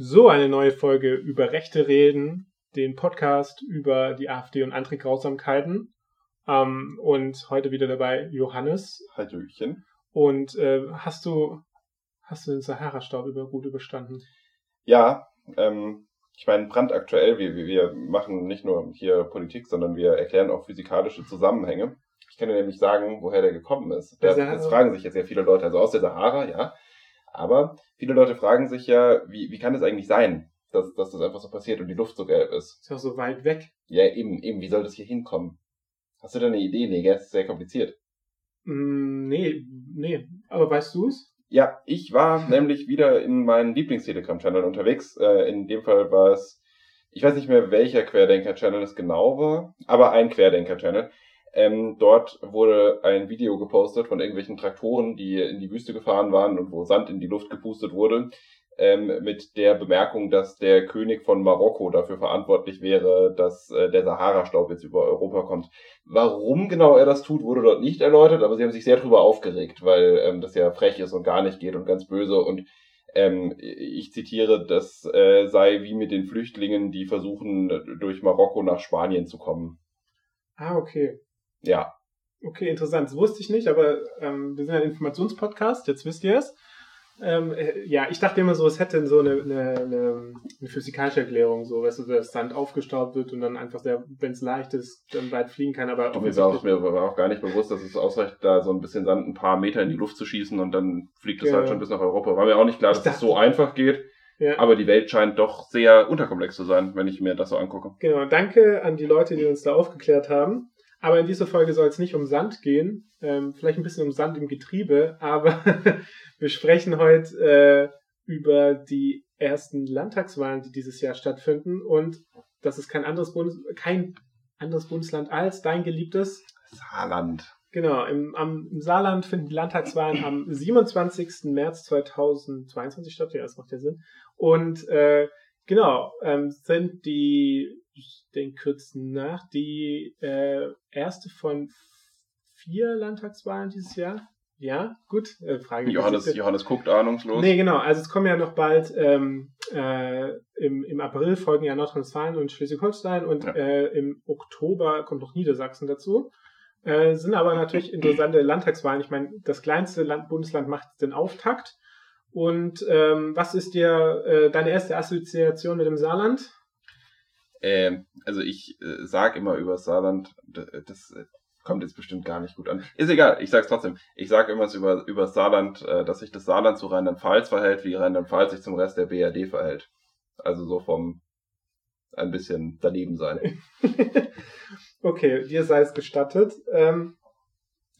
So, eine neue Folge über Rechte reden, den Podcast über die AfD und andere Grausamkeiten. Ähm, und heute wieder dabei Johannes. Hallöchen. Und äh, hast du hast du den Sahara-Staub über, gut überstanden? Ja, ähm, ich meine, brandaktuell, wir, wir machen nicht nur hier Politik, sondern wir erklären auch physikalische Zusammenhänge. Ich kann dir nämlich sagen, woher der gekommen ist. Der, das fragen sich jetzt sehr viele Leute, also aus der Sahara, ja. Aber viele Leute fragen sich ja, wie, wie kann es eigentlich sein, dass, dass das einfach so passiert und die Luft so gelb ist? Ist ja so weit weg. Ja, eben, eben, wie soll das hier hinkommen? Hast du da eine Idee? Nee, das ist sehr kompliziert. Mm, nee, nee. Aber weißt du es? Ja, ich war nämlich wieder in meinen Lieblings-Telegram-Channel unterwegs. Äh, in dem Fall war es, ich weiß nicht mehr, welcher Querdenker-Channel es genau war, aber ein Querdenker-Channel. Ähm, dort wurde ein Video gepostet von irgendwelchen Traktoren, die in die Wüste gefahren waren und wo Sand in die Luft gepustet wurde, ähm, mit der Bemerkung, dass der König von Marokko dafür verantwortlich wäre, dass äh, der Sahara-Staub jetzt über Europa kommt. Warum genau er das tut, wurde dort nicht erläutert, aber sie haben sich sehr darüber aufgeregt, weil ähm, das ja frech ist und gar nicht geht und ganz böse und ähm, ich zitiere, das äh, sei wie mit den Flüchtlingen, die versuchen, durch Marokko nach Spanien zu kommen. Ah, okay. Ja. Okay, interessant. Das wusste ich nicht, aber ähm, wir sind ein Informationspodcast, jetzt wisst ihr es. Ähm, äh, ja, ich dachte immer so, es hätte so eine, eine, eine, eine physikalische Erklärung, so, weißt du, dass Sand aufgestaubt wird und dann einfach wenn es leicht ist, dann weit fliegen kann, aber mir war, auch, mir war auch gar nicht bewusst, dass es ausreicht, da so ein bisschen Sand ein paar Meter in die Luft zu schießen und dann fliegt es ja. halt schon bis nach Europa. War mir auch nicht klar, dass es das so einfach geht. Ja. Aber die Welt scheint doch sehr unterkomplex zu sein, wenn ich mir das so angucke. Genau, danke an die Leute, die uns da aufgeklärt haben. Aber in dieser Folge soll es nicht um Sand gehen, ähm, vielleicht ein bisschen um Sand im Getriebe, aber wir sprechen heute äh, über die ersten Landtagswahlen, die dieses Jahr stattfinden und das ist kein anderes Bundes kein anderes Bundesland als dein geliebtes Saarland. Genau, im, am, im Saarland finden die Landtagswahlen am 27. März 2022 statt, ja, das macht ja Sinn. Und äh, genau, ähm, sind die ich denke kurz nach, die äh, erste von vier Landtagswahlen dieses Jahr. Ja, gut. Äh, Frage Johannes, Johannes guckt ahnungslos. Nee, genau. Also es kommen ja noch bald ähm, äh, im, im April folgen ja Nordrhein-Westfalen und Schleswig-Holstein und ja. äh, im Oktober kommt noch Niedersachsen dazu. Äh, sind aber natürlich interessante Landtagswahlen. Ich meine, das kleinste Land, Bundesland macht den Auftakt. Und ähm, was ist dir äh, deine erste Assoziation mit dem Saarland? Äh, also ich äh, sag immer über Saarland, das äh, kommt jetzt bestimmt gar nicht gut an. Ist egal, ich sag's trotzdem. Ich sag immer über, über Saarland, äh, dass sich das Saarland zu Rheinland-Pfalz verhält, wie Rheinland-Pfalz sich zum Rest der BRD verhält. Also so vom ein bisschen daneben sein. okay, dir sei es gestattet. Ähm,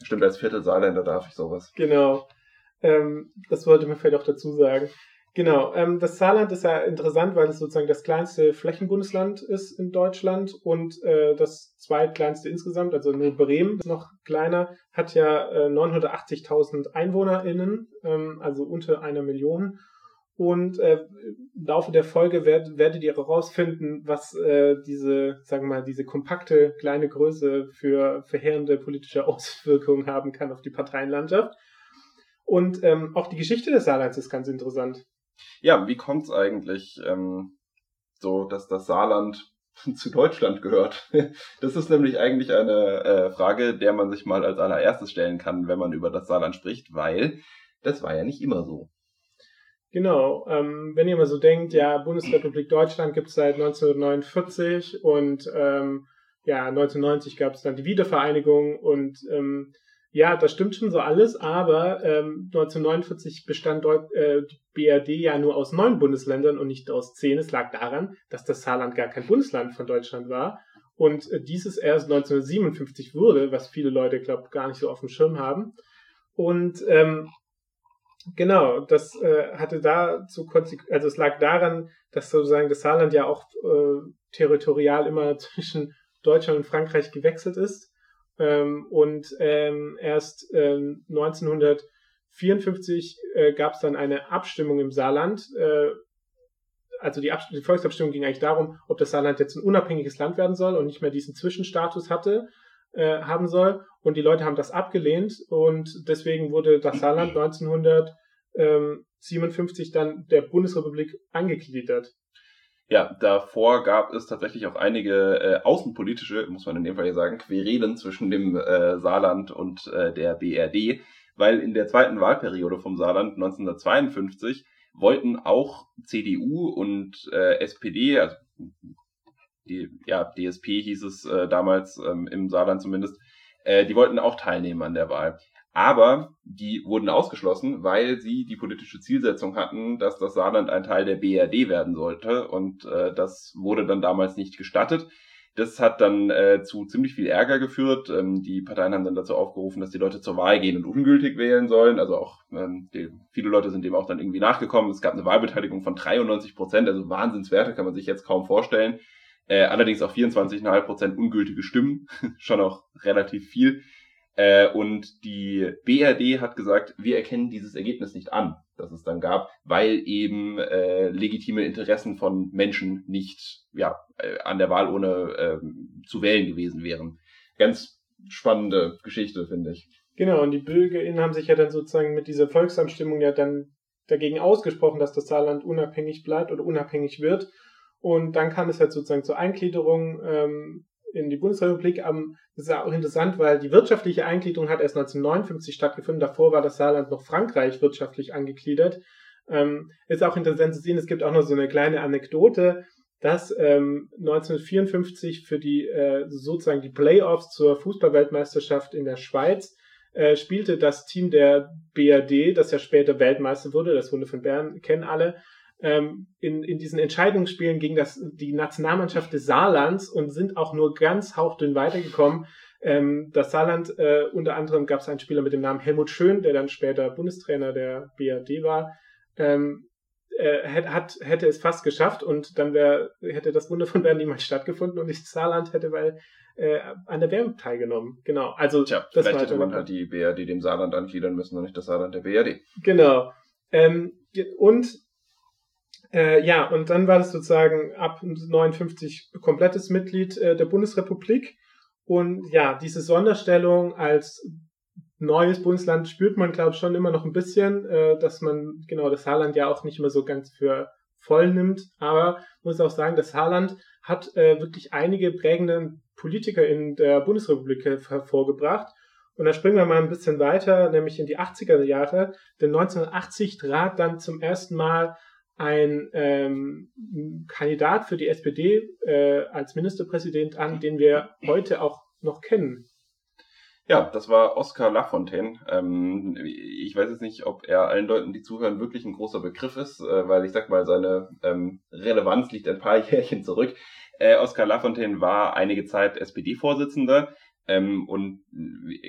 Stimmt, als Viertel Saarländer darf ich sowas. Genau. Ähm, das wollte man vielleicht auch dazu sagen. Genau, ähm, das Saarland ist ja interessant, weil es sozusagen das kleinste Flächenbundesland ist in Deutschland und äh, das zweitkleinste insgesamt, also nur Bremen ist noch kleiner, hat ja äh, 980.000 EinwohnerInnen, ähm, also unter einer Million. Und äh, im Laufe der Folge werd, werdet ihr herausfinden, was äh, diese, sagen wir mal, diese kompakte kleine Größe für verheerende politische Auswirkungen haben kann auf die Parteienlandschaft. Und ähm, auch die Geschichte des Saarlands ist ganz interessant. Ja, wie kommt es eigentlich ähm, so, dass das Saarland zu Deutschland gehört? Das ist nämlich eigentlich eine äh, Frage, der man sich mal als allererstes stellen kann, wenn man über das Saarland spricht, weil das war ja nicht immer so. Genau, ähm, wenn ihr mal so denkt, ja, Bundesrepublik Deutschland gibt es seit 1949 und ähm, ja, 1990 gab es dann die Wiedervereinigung und ähm, ja, das stimmt schon so alles, aber ähm, 1949 bestand Deut äh, die BRD ja nur aus neun Bundesländern und nicht aus zehn. Es lag daran, dass das Saarland gar kein Bundesland von Deutschland war und äh, dieses erst 1957 wurde, was viele Leute, glaube gar nicht so auf dem Schirm haben. Und ähm, genau, das äh, hatte dazu also es lag daran, dass sozusagen das Saarland ja auch äh, territorial immer zwischen Deutschland und Frankreich gewechselt ist ähm, und ähm, erst ähm, 1954 äh, gab es dann eine Abstimmung im Saarland. Äh, also die, die, Volksabstimmung ging eigentlich darum, ob das Saarland jetzt ein unabhängiges Land werden soll und nicht mehr diesen Zwischenstatus hatte, äh, haben soll. Und die Leute haben das abgelehnt und deswegen wurde das Saarland 1900 ähm, 57 dann der Bundesrepublik angegliedert. Ja, davor gab es tatsächlich auch einige äh, außenpolitische, muss man in dem Fall hier sagen, Querelen zwischen dem äh, Saarland und äh, der BRD, weil in der zweiten Wahlperiode vom Saarland 1952 wollten auch CDU und äh, SPD, also die, ja, DSP hieß es äh, damals ähm, im Saarland zumindest, äh, die wollten auch teilnehmen an der Wahl. Aber die wurden ausgeschlossen, weil sie die politische Zielsetzung hatten, dass das Saarland ein Teil der BRD werden sollte. Und äh, das wurde dann damals nicht gestattet. Das hat dann äh, zu ziemlich viel Ärger geführt. Ähm, die Parteien haben dann dazu aufgerufen, dass die Leute zur Wahl gehen und ungültig wählen sollen. Also auch ähm, die, viele Leute sind dem auch dann irgendwie nachgekommen. Es gab eine Wahlbeteiligung von 93 Prozent, also Wahnsinnswerte kann man sich jetzt kaum vorstellen. Äh, allerdings auch 24,5 Prozent ungültige Stimmen, schon auch relativ viel. Äh, und die BRD hat gesagt, wir erkennen dieses Ergebnis nicht an, das es dann gab, weil eben äh, legitime Interessen von Menschen nicht ja, äh, an der Wahl ohne äh, zu wählen gewesen wären. Ganz spannende Geschichte, finde ich. Genau, und die BürgerInnen haben sich ja dann sozusagen mit dieser Volksabstimmung ja dann dagegen ausgesprochen, dass das Saarland unabhängig bleibt oder unabhängig wird. Und dann kam es halt sozusagen zur Eingliederung ähm, in die Bundesrepublik. Um, das ist auch interessant, weil die wirtschaftliche Eingliederung hat erst 1959 stattgefunden. Davor war das Saarland noch Frankreich wirtschaftlich angegliedert. Ähm, ist auch interessant zu sehen, es gibt auch noch so eine kleine Anekdote, dass ähm, 1954 für die äh, sozusagen die Playoffs zur Fußballweltmeisterschaft in der Schweiz äh, spielte das Team der BRD, das ja später Weltmeister wurde, das Runde von Bern kennen alle, ähm, in, in diesen Entscheidungsspielen gegen das, die Nationalmannschaft des Saarlands und sind auch nur ganz hauchdünn weitergekommen. Ähm, das Saarland, äh, unter anderem gab es einen Spieler mit dem Namen Helmut Schön, der dann später Bundestrainer der BRD war, ähm, äh, hat, hätte es fast geschafft und dann wär, hätte das Wunder von Bern niemals stattgefunden und das Saarland hätte weil äh, an der WM teilgenommen. Genau. Also Tja, das vielleicht hätte man halt die BRD dem Saarland angliedern müssen und nicht das Saarland der BRD. Genau. Ähm, und äh, ja, und dann war das sozusagen ab 59 komplettes Mitglied äh, der Bundesrepublik. Und ja, diese Sonderstellung als neues Bundesland spürt man, glaube ich, schon immer noch ein bisschen, äh, dass man genau das Saarland ja auch nicht mehr so ganz für voll nimmt. Aber muss auch sagen, das Saarland hat äh, wirklich einige prägende Politiker in der Bundesrepublik hervorgebracht. Und da springen wir mal ein bisschen weiter, nämlich in die 80er Jahre. Denn 1980 trat dann zum ersten Mal ein ähm, Kandidat für die SPD äh, als Ministerpräsident an, den wir heute auch noch kennen. Ja, das war Oskar Lafontaine. Ähm, ich weiß jetzt nicht, ob er allen Leuten, die zuhören, wirklich ein großer Begriff ist, äh, weil ich sag mal, seine ähm, Relevanz liegt ein paar Jährchen zurück. Äh, Oskar Lafontaine war einige Zeit SPD-Vorsitzender, ähm, und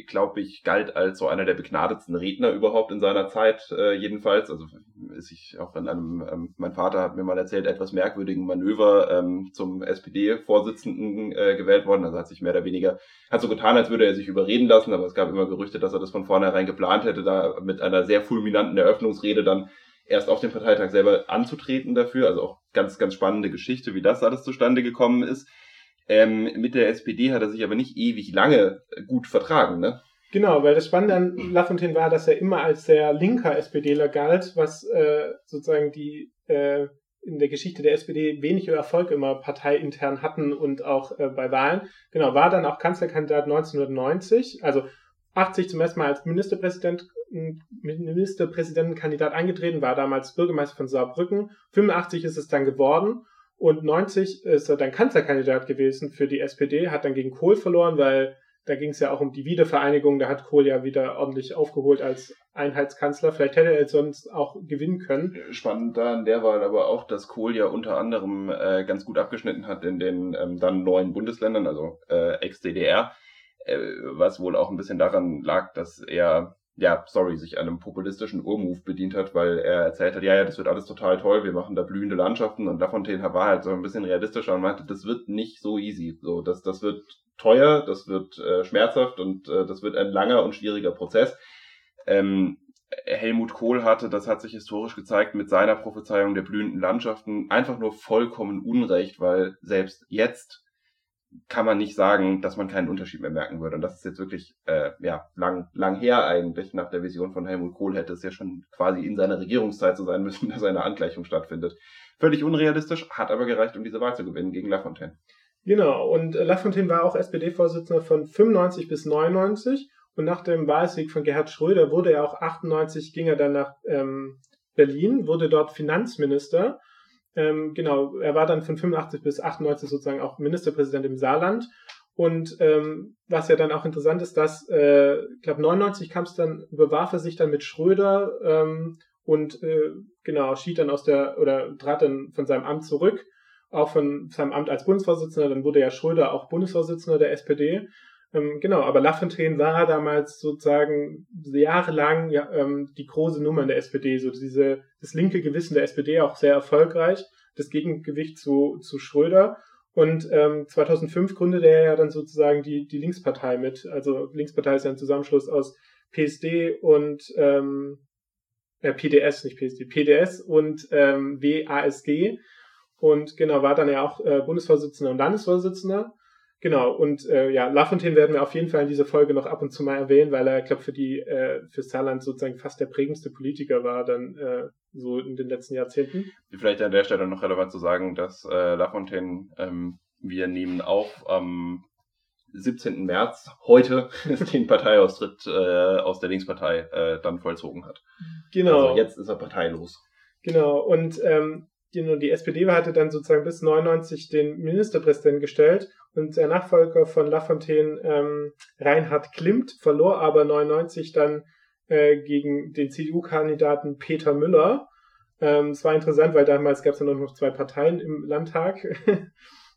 glaube ich, galt als so einer der begnadetsten Redner überhaupt in seiner Zeit, äh, jedenfalls. Also ist ich auch in einem, ähm, mein Vater hat mir mal erzählt, etwas merkwürdigen Manöver ähm, zum SPD-Vorsitzenden äh, gewählt worden. Also hat sich mehr oder weniger, hat so getan, als würde er sich überreden lassen, aber es gab immer Gerüchte, dass er das von vornherein geplant hätte, da mit einer sehr fulminanten Eröffnungsrede dann erst auf dem Parteitag selber anzutreten dafür. Also auch ganz, ganz spannende Geschichte, wie das alles zustande gekommen ist. Ähm, mit der SPD hat er sich aber nicht ewig lange gut vertragen, ne? Genau, weil das Spannende an Lafontaine war, dass er immer als sehr linker SPDler galt, was äh, sozusagen die äh, in der Geschichte der SPD weniger Erfolg immer parteiintern hatten und auch äh, bei Wahlen. Genau, war dann auch Kanzlerkandidat 1990, also 80 zum ersten Mal als Ministerpräsident, Ministerpräsidentenkandidat eingetreten, war damals Bürgermeister von Saarbrücken. 85 ist es dann geworden und 90 ist er dann Kanzlerkandidat gewesen für die SPD, hat dann gegen Kohl verloren, weil da ging es ja auch um die Wiedervereinigung. Da hat Kohl ja wieder ordentlich aufgeholt als Einheitskanzler. Vielleicht hätte er sonst auch gewinnen können. Spannend da an der Wahl aber auch, dass Kohl ja unter anderem äh, ganz gut abgeschnitten hat in den ähm, dann neuen Bundesländern, also äh, Ex-DDR, äh, was wohl auch ein bisschen daran lag, dass er ja, sorry, sich einem populistischen Urmove bedient hat, weil er erzählt hat, ja, ja, das wird alles total toll, wir machen da blühende Landschaften und Lafontaine war halt so ein bisschen realistischer und meinte, das wird nicht so easy, so, das, das wird teuer, das wird äh, schmerzhaft und äh, das wird ein langer und schwieriger Prozess. Ähm, Helmut Kohl hatte, das hat sich historisch gezeigt, mit seiner Prophezeiung der blühenden Landschaften einfach nur vollkommen Unrecht, weil selbst jetzt kann man nicht sagen, dass man keinen Unterschied mehr merken würde. Und das ist jetzt wirklich äh, ja lang lang her eigentlich. Nach der Vision von Helmut Kohl hätte es ja schon quasi in seiner Regierungszeit so sein müssen, dass eine Angleichung stattfindet. Völlig unrealistisch, hat aber gereicht, um diese Wahl zu gewinnen gegen Lafontaine. Genau, und äh, Lafontaine war auch SPD-Vorsitzender von 95 bis 99 und nach dem Wahlsieg von Gerhard Schröder wurde er auch 98, ging er dann nach ähm, Berlin, wurde dort Finanzminister. Ähm, genau, er war dann von 85 bis 98 sozusagen auch Ministerpräsident im Saarland. Und ähm, was ja dann auch interessant ist, dass, äh, ich glaube, 99 kam es dann, überwarf er sich dann mit Schröder ähm, und äh, genau, schied dann aus der, oder trat dann von seinem Amt zurück, auch von seinem Amt als Bundesvorsitzender. Dann wurde ja Schröder auch Bundesvorsitzender der SPD. Ähm, genau, aber Lafontaine war damals sozusagen jahrelang ja, ähm, die große Nummer in der SPD, so diese, das linke Gewissen der SPD auch sehr erfolgreich, das Gegengewicht zu, zu Schröder. Und ähm, 2005 gründete er ja dann sozusagen die, die Linkspartei mit. Also Linkspartei ist ja ein Zusammenschluss aus PSD und ähm, äh, PDS, nicht PSD, PDS und ähm, WASG. Und genau, war dann ja auch äh, Bundesvorsitzender und Landesvorsitzender. Genau, und äh, ja, Lafontaine werden wir auf jeden Fall in dieser Folge noch ab und zu mal erwähnen, weil er, ich glaube, für die, äh, für Saarland sozusagen fast der prägendste Politiker war dann äh, so in den letzten Jahrzehnten. Vielleicht an der Stelle noch relevant zu sagen, dass äh, Lafontaine, ähm, wir nehmen auf am 17. März heute den Parteiaustritt äh, aus der Linkspartei äh, dann vollzogen hat. Genau. Also jetzt ist er parteilos. Genau, und ähm, die, die SPD hatte dann sozusagen bis 99 den Ministerpräsidenten gestellt und der Nachfolger von Lafontaine, ähm, Reinhard Klimt, verlor aber 99 dann äh, gegen den CDU-Kandidaten Peter Müller. Ähm, es war interessant, weil damals gab es ja noch zwei Parteien im Landtag.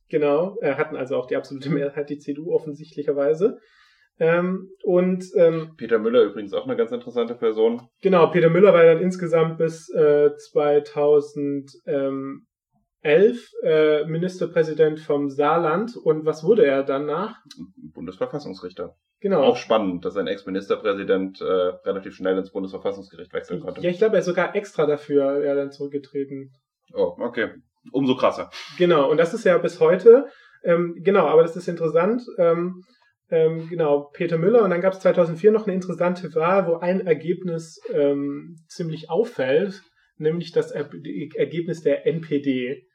genau, äh, hatten also auch die absolute Mehrheit, die CDU offensichtlicherweise. Ähm, und ähm, Peter Müller übrigens auch eine ganz interessante Person. Genau, Peter Müller war dann insgesamt bis äh, 2011 äh, Ministerpräsident vom Saarland. Und was wurde er danach? Bundesverfassungsrichter. Genau. Auch spannend, dass ein Ex-Ministerpräsident äh, relativ schnell ins Bundesverfassungsgericht wechseln konnte. Ja, ich glaube, er ist sogar extra dafür ja, dann zurückgetreten. Oh, okay. Umso krasser. Genau, und das ist ja bis heute. Ähm, genau, aber das ist interessant. Ähm, ähm, genau, Peter Müller. Und dann gab es 2004 noch eine interessante Wahl, wo ein Ergebnis ähm, ziemlich auffällt, nämlich das er Ergebnis der NPD.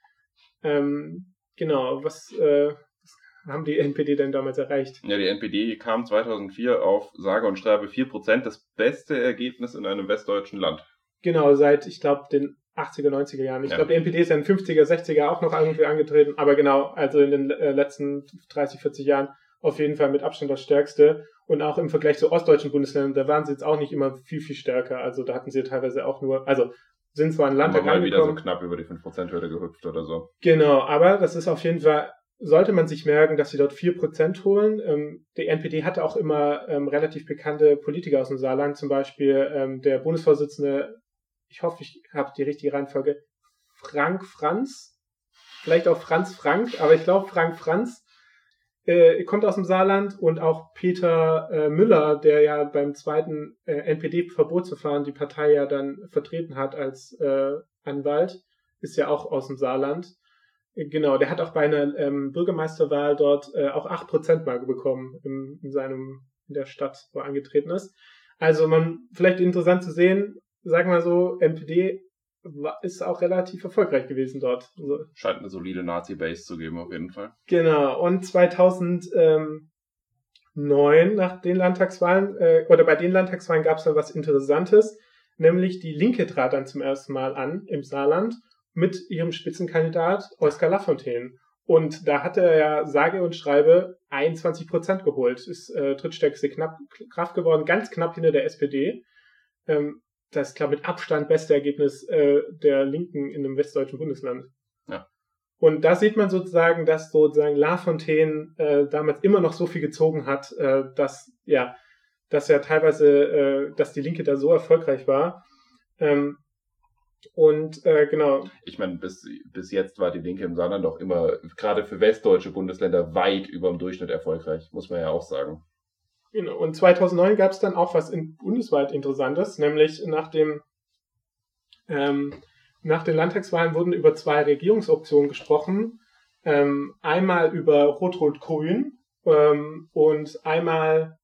Ähm, genau, was, äh, was haben die NPD denn damals erreicht? Ja, die NPD kam 2004 auf sage und schreibe 4%, das beste Ergebnis in einem westdeutschen Land. Genau, seit, ich glaube, den 80er, 90er Jahren. Ich ja. glaube, die NPD ist ja in den 50er, 60er auch noch irgendwie angetreten, aber genau, also in den äh, letzten 30, 40 Jahren auf jeden Fall mit Abstand das stärkste. Und auch im Vergleich zu ostdeutschen Bundesländern, da waren sie jetzt auch nicht immer viel, viel stärker. Also da hatten sie teilweise auch nur, also sind zwar ein Land aber mal wieder so knapp über die 5%-Hürde gehüpft oder so. Genau, aber das ist auf jeden Fall, sollte man sich merken, dass sie dort 4% holen. Ähm, die NPD hatte auch immer ähm, relativ bekannte Politiker aus dem Saarland, zum Beispiel ähm, der Bundesvorsitzende, ich hoffe, ich habe die richtige Reihenfolge, Frank Franz, vielleicht auch Franz Frank, aber ich glaube Frank Franz, äh, kommt aus dem Saarland und auch Peter äh, Müller, der ja beim zweiten äh, NPD-Verbotsverfahren die Partei ja dann vertreten hat als äh, Anwalt, ist ja auch aus dem Saarland. Äh, genau, der hat auch bei einer ähm, Bürgermeisterwahl dort äh, auch acht Prozent mal bekommen in, in seinem in der Stadt, wo er angetreten ist. Also man vielleicht interessant zu sehen, sagen wir so, NPD ist auch relativ erfolgreich gewesen dort. Also, Scheint eine solide Nazi-Base zu geben, auf jeden Fall. Genau. Und 2009 nach den Landtagswahlen, äh, oder bei den Landtagswahlen gab es dann was Interessantes, nämlich die Linke trat dann zum ersten Mal an im Saarland mit ihrem Spitzenkandidat Oskar Lafontaine. Und da hat er ja sage und schreibe 21 Prozent geholt. Ist äh, drittstärkste knapp, Kraft geworden, ganz knapp hinter der SPD. Ähm, das, glaube mit Abstand beste Ergebnis äh, der Linken in einem westdeutschen Bundesland. Ja. Und da sieht man sozusagen, dass sozusagen Lafontaine äh, damals immer noch so viel gezogen hat, äh, dass ja, dass ja teilweise, äh, dass die Linke da so erfolgreich war. Ähm, und äh, genau. Ich meine, bis, bis jetzt war die Linke im Saarland auch immer, gerade für westdeutsche Bundesländer, weit über dem Durchschnitt erfolgreich, muss man ja auch sagen. Und 2009 gab es dann auch was in, bundesweit Interessantes, nämlich nach dem ähm, nach den Landtagswahlen wurden über zwei Regierungsoptionen gesprochen. Ähm, einmal über Rot-Rot-Grün ähm, und einmal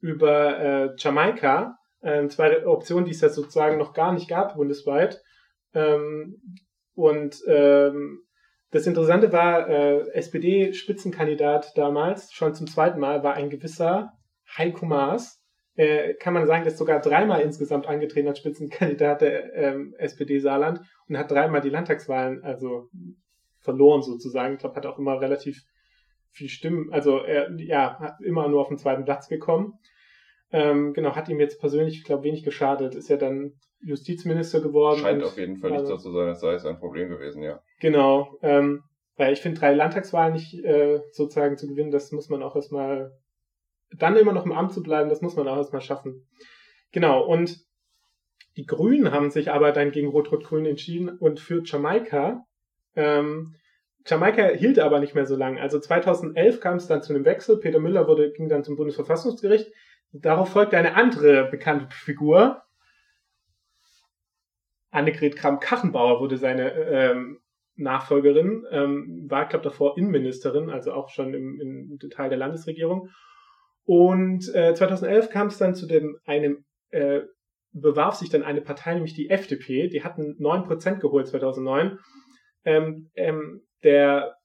über äh, Jamaika. Ähm, zwei Optionen, die es ja sozusagen noch gar nicht gab bundesweit. Ähm, und ähm, das Interessante war, äh, SPD-Spitzenkandidat damals, schon zum zweiten Mal, war ein gewisser Heiko Maas. Äh, kann man sagen, ist sogar dreimal insgesamt angetreten als Spitzenkandidat der ähm, SPD Saarland und hat dreimal die Landtagswahlen also verloren sozusagen. Ich glaube, hat auch immer relativ viel Stimmen, also er ja, hat immer nur auf den zweiten Platz gekommen. Ähm, genau, hat ihm jetzt persönlich, ich glaube, wenig geschadet. Ist ja dann Justizminister geworden. Scheint auf jeden Fall nicht so zu sein, als sei es ein Problem gewesen, ja. Genau. Ähm, weil ich finde, drei Landtagswahlen nicht äh, sozusagen zu gewinnen, das muss man auch erstmal, dann immer noch im Amt zu bleiben, das muss man auch erstmal schaffen. Genau, und die Grünen haben sich aber dann gegen Rot-Rot-Grün entschieden und für Jamaika. Ähm, Jamaika hielt aber nicht mehr so lange. Also 2011 kam es dann zu einem Wechsel. Peter Müller wurde, ging dann zum Bundesverfassungsgericht. Darauf folgte eine andere bekannte Figur. Annegret Kramp-Karrenbauer wurde seine ähm, Nachfolgerin, ähm, war, glaube davor Innenministerin, also auch schon im, im Teil der Landesregierung. Und äh, 2011 kam es dann zu dem einem äh, bewarf sich dann eine Partei, nämlich die FDP, die hatten 9% geholt 2009. Ähm, ähm, der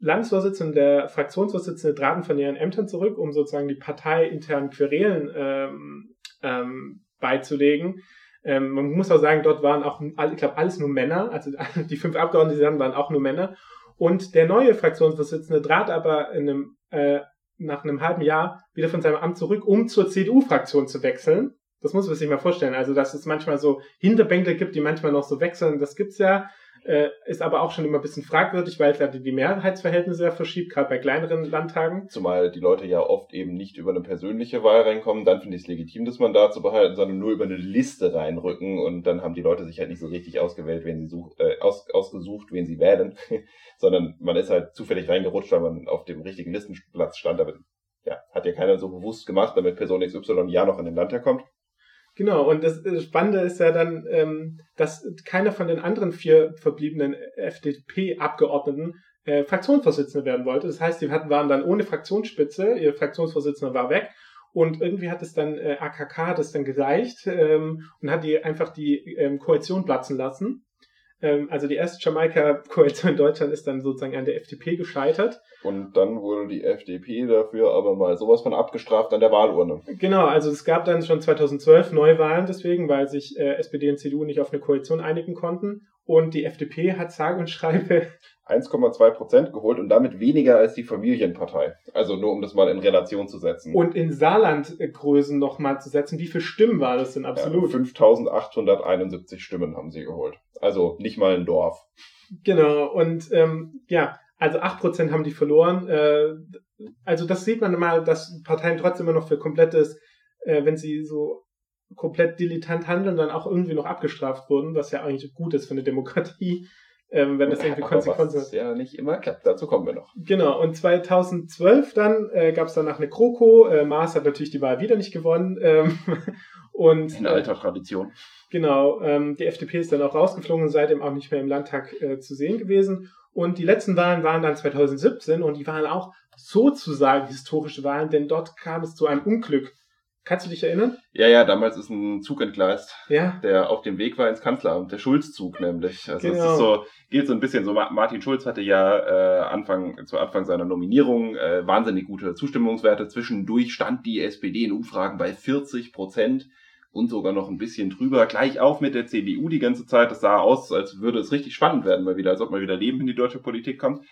Landesvorsitzende der Fraktionsvorsitzende traten von ihren Ämtern zurück, um sozusagen die parteiinternen Querelen ähm, ähm, beizulegen. Ähm, man muss auch sagen, dort waren auch, ich glaube, alles nur Männer. Also die fünf Abgeordneten, die waren, waren auch nur Männer. Und der neue Fraktionsvorsitzende trat aber in einem, äh, nach einem halben Jahr wieder von seinem Amt zurück, um zur CDU-Fraktion zu wechseln. Das muss man sich mal vorstellen. Also, dass es manchmal so Hinterbänkler gibt, die manchmal noch so wechseln, das gibt's ja. Äh, ist aber auch schon immer ein bisschen fragwürdig, weil es ja die Mehrheitsverhältnisse ja verschiebt, gerade bei kleineren Landtagen. Zumal die Leute ja oft eben nicht über eine persönliche Wahl reinkommen, dann finde ich es legitim, das Mandat zu behalten, sondern nur über eine Liste reinrücken und dann haben die Leute sich halt nicht so richtig ausgewählt, wen sie such, äh, aus, ausgesucht, wen sie wählen, sondern man ist halt zufällig reingerutscht, weil man auf dem richtigen Listenplatz stand, aber ja, hat ja keiner so bewusst gemacht, damit Person XY ja noch in den Landtag kommt. Genau, und das Spannende ist ja dann, ähm, dass keiner von den anderen vier verbliebenen FDP-Abgeordneten äh, Fraktionsvorsitzende werden wollte. Das heißt, die hatten, waren dann ohne Fraktionsspitze, ihr Fraktionsvorsitzender war weg und irgendwie hat es dann äh, AKK das dann gereicht ähm, und hat die einfach die ähm, Koalition platzen lassen. Ähm, also die erste Jamaika-Koalition in Deutschland ist dann sozusagen an der FDP gescheitert. Und dann wurde die FDP dafür aber mal sowas von abgestraft an der Wahlurne. Genau, also es gab dann schon 2012 Neuwahlen deswegen, weil sich äh, SPD und CDU nicht auf eine Koalition einigen konnten. Und die FDP hat sage und schreibe 1,2 Prozent geholt und damit weniger als die Familienpartei. Also nur um das mal in Relation zu setzen. Und in Saarlandgrößen nochmal zu setzen, wie viele Stimmen war das denn absolut? Ja, 5871 Stimmen haben sie geholt. Also nicht mal ein Dorf. Genau, und ähm, ja, also 8% haben die verloren. Äh, also das sieht man mal, dass Parteien trotzdem immer noch für komplettes, äh, wenn sie so komplett dilettant handeln, dann auch irgendwie noch abgestraft wurden, was ja eigentlich gut ist für eine Demokratie ähm, wenn das irgendwie Konsequenzen hat. Ja, nicht immer klappt. Dazu kommen wir noch. Genau. Und 2012 dann äh, gab es danach eine Kroko. Äh, Maas hat natürlich die Wahl wieder nicht gewonnen. Ähm, und in alter Tradition. Genau. Ähm, die FDP ist dann auch rausgeflogen und seitdem auch nicht mehr im Landtag äh, zu sehen gewesen. Und die letzten Wahlen waren dann 2017 und die waren auch sozusagen historische Wahlen, denn dort kam es zu einem Unglück Kannst du dich erinnern? Ja, ja, damals ist ein Zug entgleist, ja. der auf dem Weg war ins Kanzleramt, der Schulz-Zug nämlich. Also genau. es ist so, geht so ein bisschen so, Martin Schulz hatte ja äh, Anfang, zu Anfang seiner Nominierung äh, wahnsinnig gute Zustimmungswerte. Zwischendurch stand die SPD in Umfragen bei 40 Prozent und sogar noch ein bisschen drüber. Gleich auf mit der CDU die ganze Zeit. Das sah aus, als würde es richtig spannend werden, mal wieder, als ob mal wieder Leben in die deutsche Politik kommt.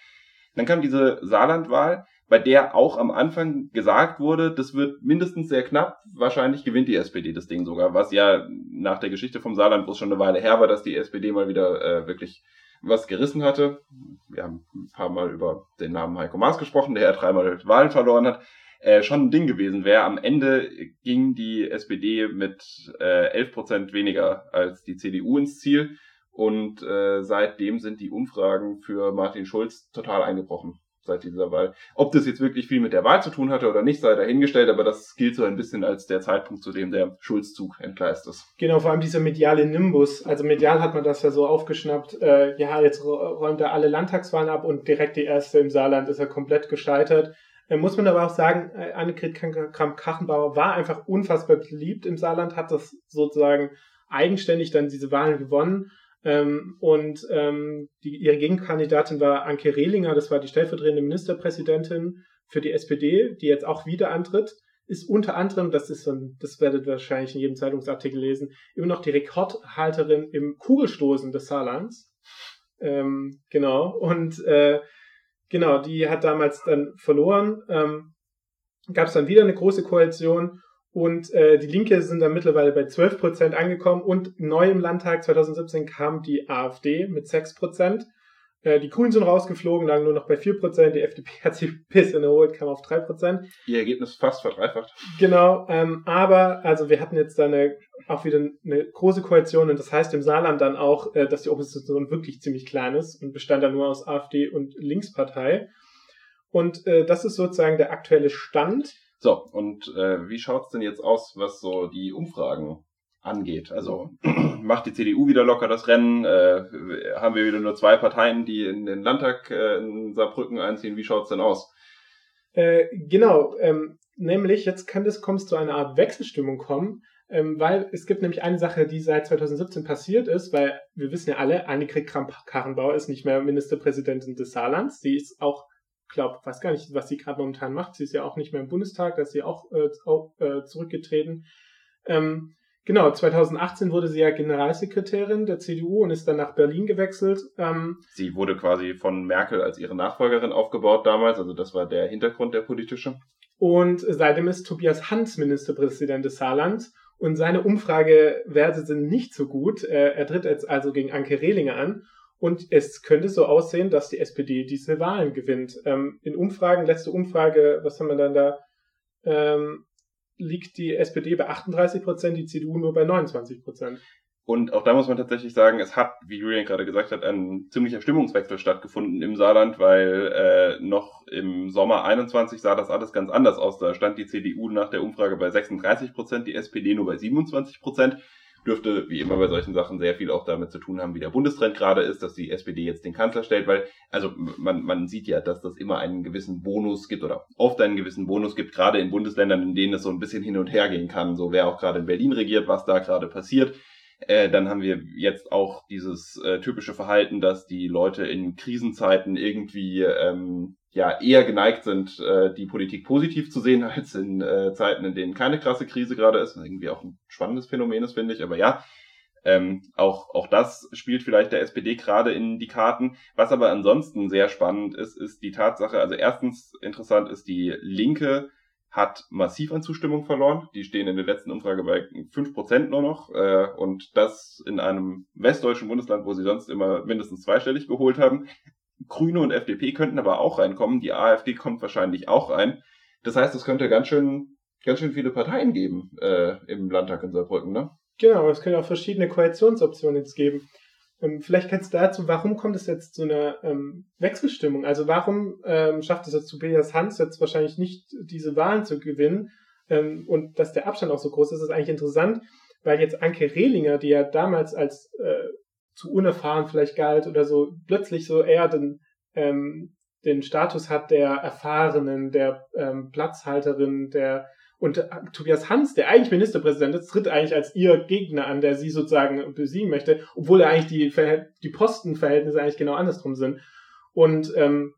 Dann kam diese Saarlandwahl bei der auch am Anfang gesagt wurde, das wird mindestens sehr knapp, wahrscheinlich gewinnt die SPD das Ding sogar, was ja nach der Geschichte vom Saarland, wo es schon eine Weile her war, dass die SPD mal wieder äh, wirklich was gerissen hatte. Wir haben ein paar Mal über den Namen Heiko Maas gesprochen, der ja dreimal Wahlen verloren hat. Äh, schon ein Ding gewesen wäre. Am Ende ging die SPD mit äh, 11 Prozent weniger als die CDU ins Ziel. Und äh, seitdem sind die Umfragen für Martin Schulz total eingebrochen. Seit dieser Wahl. Ob das jetzt wirklich viel mit der Wahl zu tun hatte oder nicht, sei dahingestellt, aber das gilt so ein bisschen als der Zeitpunkt, zu dem der Schulzzug entgleist ist. Genau, vor allem dieser mediale Nimbus. Also medial hat man das ja so aufgeschnappt, äh, ja, jetzt räumt er alle Landtagswahlen ab und direkt die erste im Saarland ist er komplett gescheitert. Äh, muss man aber auch sagen, äh, Annegret Kramp-Karrenbauer war einfach unfassbar beliebt im Saarland, hat das sozusagen eigenständig dann diese Wahlen gewonnen. Ähm, und ähm, die, ihre Gegenkandidatin war Anke Rehlinger, das war die stellvertretende Ministerpräsidentin für die SPD, die jetzt auch wieder antritt, ist unter anderem, das ist so ein, das werdet ihr wahrscheinlich in jedem Zeitungsartikel lesen, immer noch die Rekordhalterin im Kugelstoßen des Saarlands. Ähm, genau. Und äh, genau, die hat damals dann verloren. Ähm, Gab es dann wieder eine große Koalition und äh, die Linke sind dann mittlerweile bei 12 Prozent angekommen und neu im Landtag 2017 kam die AfD mit 6 Prozent. Äh, die Grünen sind rausgeflogen, lagen nur noch bei 4 Prozent. Die FDP hat sich ein bisschen erholt, kam auf 3 Prozent. Ihr Ergebnis fast verdreifacht. Genau, ähm, aber also wir hatten jetzt da eine, auch wieder eine große Koalition und das heißt im Saarland dann auch, äh, dass die Opposition wirklich ziemlich klein ist und bestand dann nur aus AfD und Linkspartei. Und äh, das ist sozusagen der aktuelle Stand. So, und äh, wie schaut's denn jetzt aus, was so die Umfragen angeht? Also macht die CDU wieder locker das Rennen? Äh, haben wir wieder nur zwei Parteien, die in den Landtag äh, in Saarbrücken einziehen? Wie schaut's denn aus? Äh, genau, ähm, nämlich jetzt kann es kommt zu einer Art Wechselstimmung kommen, ähm, weil es gibt nämlich eine Sache, die seit 2017 passiert ist, weil wir wissen ja alle, Annegret Kramp-Karrenbauer ist nicht mehr Ministerpräsidentin des Saarlands, sie ist auch glaube, weiß gar nicht, was sie gerade momentan macht. Sie ist ja auch nicht mehr im Bundestag, da ist sie auch, äh, auch äh, zurückgetreten. Ähm, genau, 2018 wurde sie ja Generalsekretärin der CDU und ist dann nach Berlin gewechselt. Ähm, sie wurde quasi von Merkel als ihre Nachfolgerin aufgebaut damals, also das war der Hintergrund der politische. Und seitdem ist Tobias Hans Ministerpräsident des Saarlands und seine Umfragewerte sind nicht so gut. Er tritt jetzt also gegen Anke Rehlinger an und es könnte so aussehen, dass die SPD diese Wahlen gewinnt. Ähm, in Umfragen, letzte Umfrage, was haben wir dann da? Ähm, liegt die SPD bei 38 Prozent, die CDU nur bei 29 Prozent. Und auch da muss man tatsächlich sagen, es hat, wie Julian gerade gesagt hat, ein ziemlicher Stimmungswechsel stattgefunden im Saarland, weil äh, noch im Sommer 21 sah das alles ganz anders aus. Da stand die CDU nach der Umfrage bei 36 Prozent, die SPD nur bei 27 Prozent dürfte, wie immer bei solchen Sachen, sehr viel auch damit zu tun haben, wie der Bundestrend gerade ist, dass die SPD jetzt den Kanzler stellt, weil, also man, man sieht ja, dass das immer einen gewissen Bonus gibt oder oft einen gewissen Bonus gibt, gerade in Bundesländern, in denen es so ein bisschen hin und her gehen kann, so wer auch gerade in Berlin regiert, was da gerade passiert. Äh, dann haben wir jetzt auch dieses äh, typische Verhalten, dass die Leute in Krisenzeiten irgendwie ähm, ja eher geneigt sind, äh, die Politik positiv zu sehen, als in äh, Zeiten, in denen keine krasse Krise gerade ist. Irgendwie auch ein spannendes Phänomen ist, finde ich. Aber ja, ähm, auch, auch das spielt vielleicht der SPD gerade in die Karten. Was aber ansonsten sehr spannend ist, ist die Tatsache, also erstens interessant ist, die Linke hat massiv an Zustimmung verloren. Die stehen in der letzten Umfrage bei fünf Prozent nur noch. Äh, und das in einem westdeutschen Bundesland, wo sie sonst immer mindestens zweistellig geholt haben. Grüne und FDP könnten aber auch reinkommen. Die AfD kommt wahrscheinlich auch rein. Das heißt, es könnte ganz schön, ganz schön viele Parteien geben äh, im Landtag in Saarbrücken, ne? Genau, es könnte auch verschiedene Koalitionsoptionen jetzt geben. Ähm, vielleicht kannst du dazu, warum kommt es jetzt zu einer ähm, Wechselstimmung? Also warum ähm, schafft es jetzt Tobias Hans jetzt wahrscheinlich nicht, diese Wahlen zu gewinnen? Ähm, und dass der Abstand auch so groß ist, ist eigentlich interessant, weil jetzt Anke Rehlinger, die ja damals als äh, zu unerfahren vielleicht galt oder so, plötzlich so eher den, ähm, den Status hat der Erfahrenen, der ähm, Platzhalterin, der und äh, Tobias Hans, der eigentlich Ministerpräsident ist, tritt eigentlich als ihr Gegner an, der sie sozusagen besiegen möchte, obwohl er eigentlich die, die Postenverhältnisse eigentlich genau andersrum sind. Und ähm,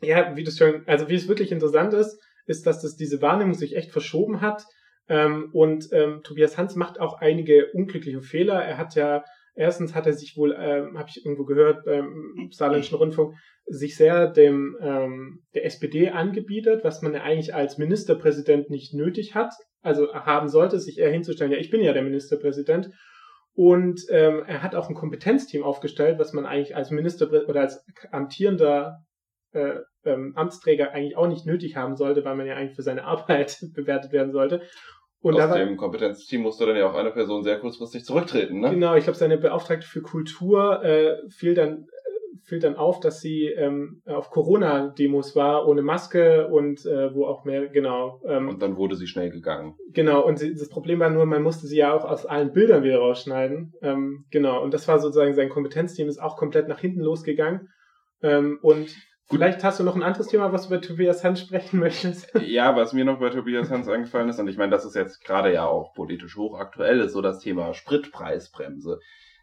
ja, wie das schon, also wie es wirklich interessant ist, ist, dass das diese Wahrnehmung sich echt verschoben hat. Ähm, und ähm, Tobias Hans macht auch einige unglückliche Fehler. Er hat ja Erstens hat er sich wohl, ähm, habe ich irgendwo gehört beim Saarländischen Rundfunk, sich sehr dem ähm, der SPD angebietet, was man ja eigentlich als Ministerpräsident nicht nötig hat, also haben sollte, sich eher hinzustellen, ja, ich bin ja der Ministerpräsident. Und ähm, er hat auch ein Kompetenzteam aufgestellt, was man eigentlich als Minister oder als amtierender äh, ähm, Amtsträger eigentlich auch nicht nötig haben sollte, weil man ja eigentlich für seine Arbeit bewertet werden sollte. Und Aus dem Kompetenzteam musste dann ja auch eine Person sehr kurzfristig zurücktreten, ne? Genau, ich glaube, seine Beauftragte für Kultur äh, fiel dann fiel dann auf, dass sie ähm, auf Corona-Demos war, ohne Maske und äh, wo auch mehr, genau. Ähm, und dann wurde sie schnell gegangen. Genau, und sie, das Problem war nur, man musste sie ja auch aus allen Bildern wieder rausschneiden. Ähm, genau, und das war sozusagen sein Kompetenzteam, ist auch komplett nach hinten losgegangen. Ähm, und Vielleicht hast du noch ein anderes Thema, was du bei Tobias Hans sprechen möchtest. Ja, was mir noch bei Tobias Hans eingefallen ist, und ich meine, das ist jetzt gerade ja auch politisch hochaktuell, ist so das Thema Spritpreisbremse.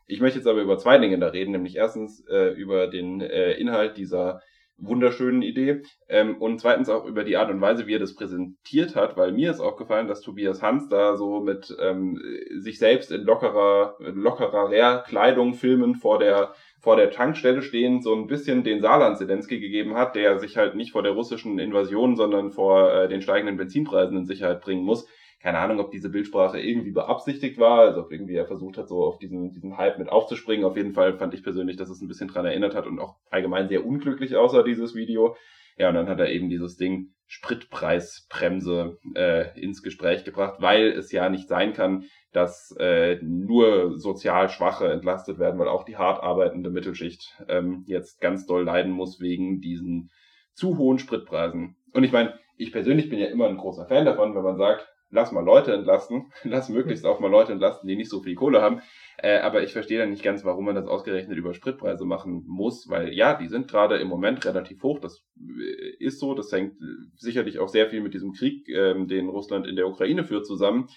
Ich möchte jetzt aber über zwei Dinge da reden, nämlich erstens äh, über den äh, Inhalt dieser wunderschönen Idee ähm, und zweitens auch über die Art und Weise, wie er das präsentiert hat, weil mir ist aufgefallen, dass Tobias Hans da so mit ähm, sich selbst in lockerer, lockerer Kleidung filmen vor der vor der Tankstelle stehend so ein bisschen den Saarland Zelensky gegeben hat, der sich halt nicht vor der russischen Invasion, sondern vor äh, den steigenden Benzinpreisen in Sicherheit bringen muss keine Ahnung, ob diese Bildsprache irgendwie beabsichtigt war, also ob irgendwie er versucht hat, so auf diesen, diesen Hype mit aufzuspringen. Auf jeden Fall fand ich persönlich, dass es ein bisschen dran erinnert hat und auch allgemein sehr unglücklich aussah, dieses Video. Ja, und dann hat er eben dieses Ding Spritpreisbremse äh, ins Gespräch gebracht, weil es ja nicht sein kann, dass äh, nur sozial Schwache entlastet werden, weil auch die hart arbeitende Mittelschicht ähm, jetzt ganz doll leiden muss wegen diesen zu hohen Spritpreisen. Und ich meine, ich persönlich bin ja immer ein großer Fan davon, wenn man sagt, lass mal Leute entlasten, lass möglichst auch mal Leute entlasten, die nicht so viel Kohle haben. Äh, aber ich verstehe dann nicht ganz, warum man das ausgerechnet über Spritpreise machen muss, weil ja, die sind gerade im Moment relativ hoch. Das äh, ist so. Das hängt äh, sicherlich auch sehr viel mit diesem Krieg, ähm, den Russland in der Ukraine führt, zusammen.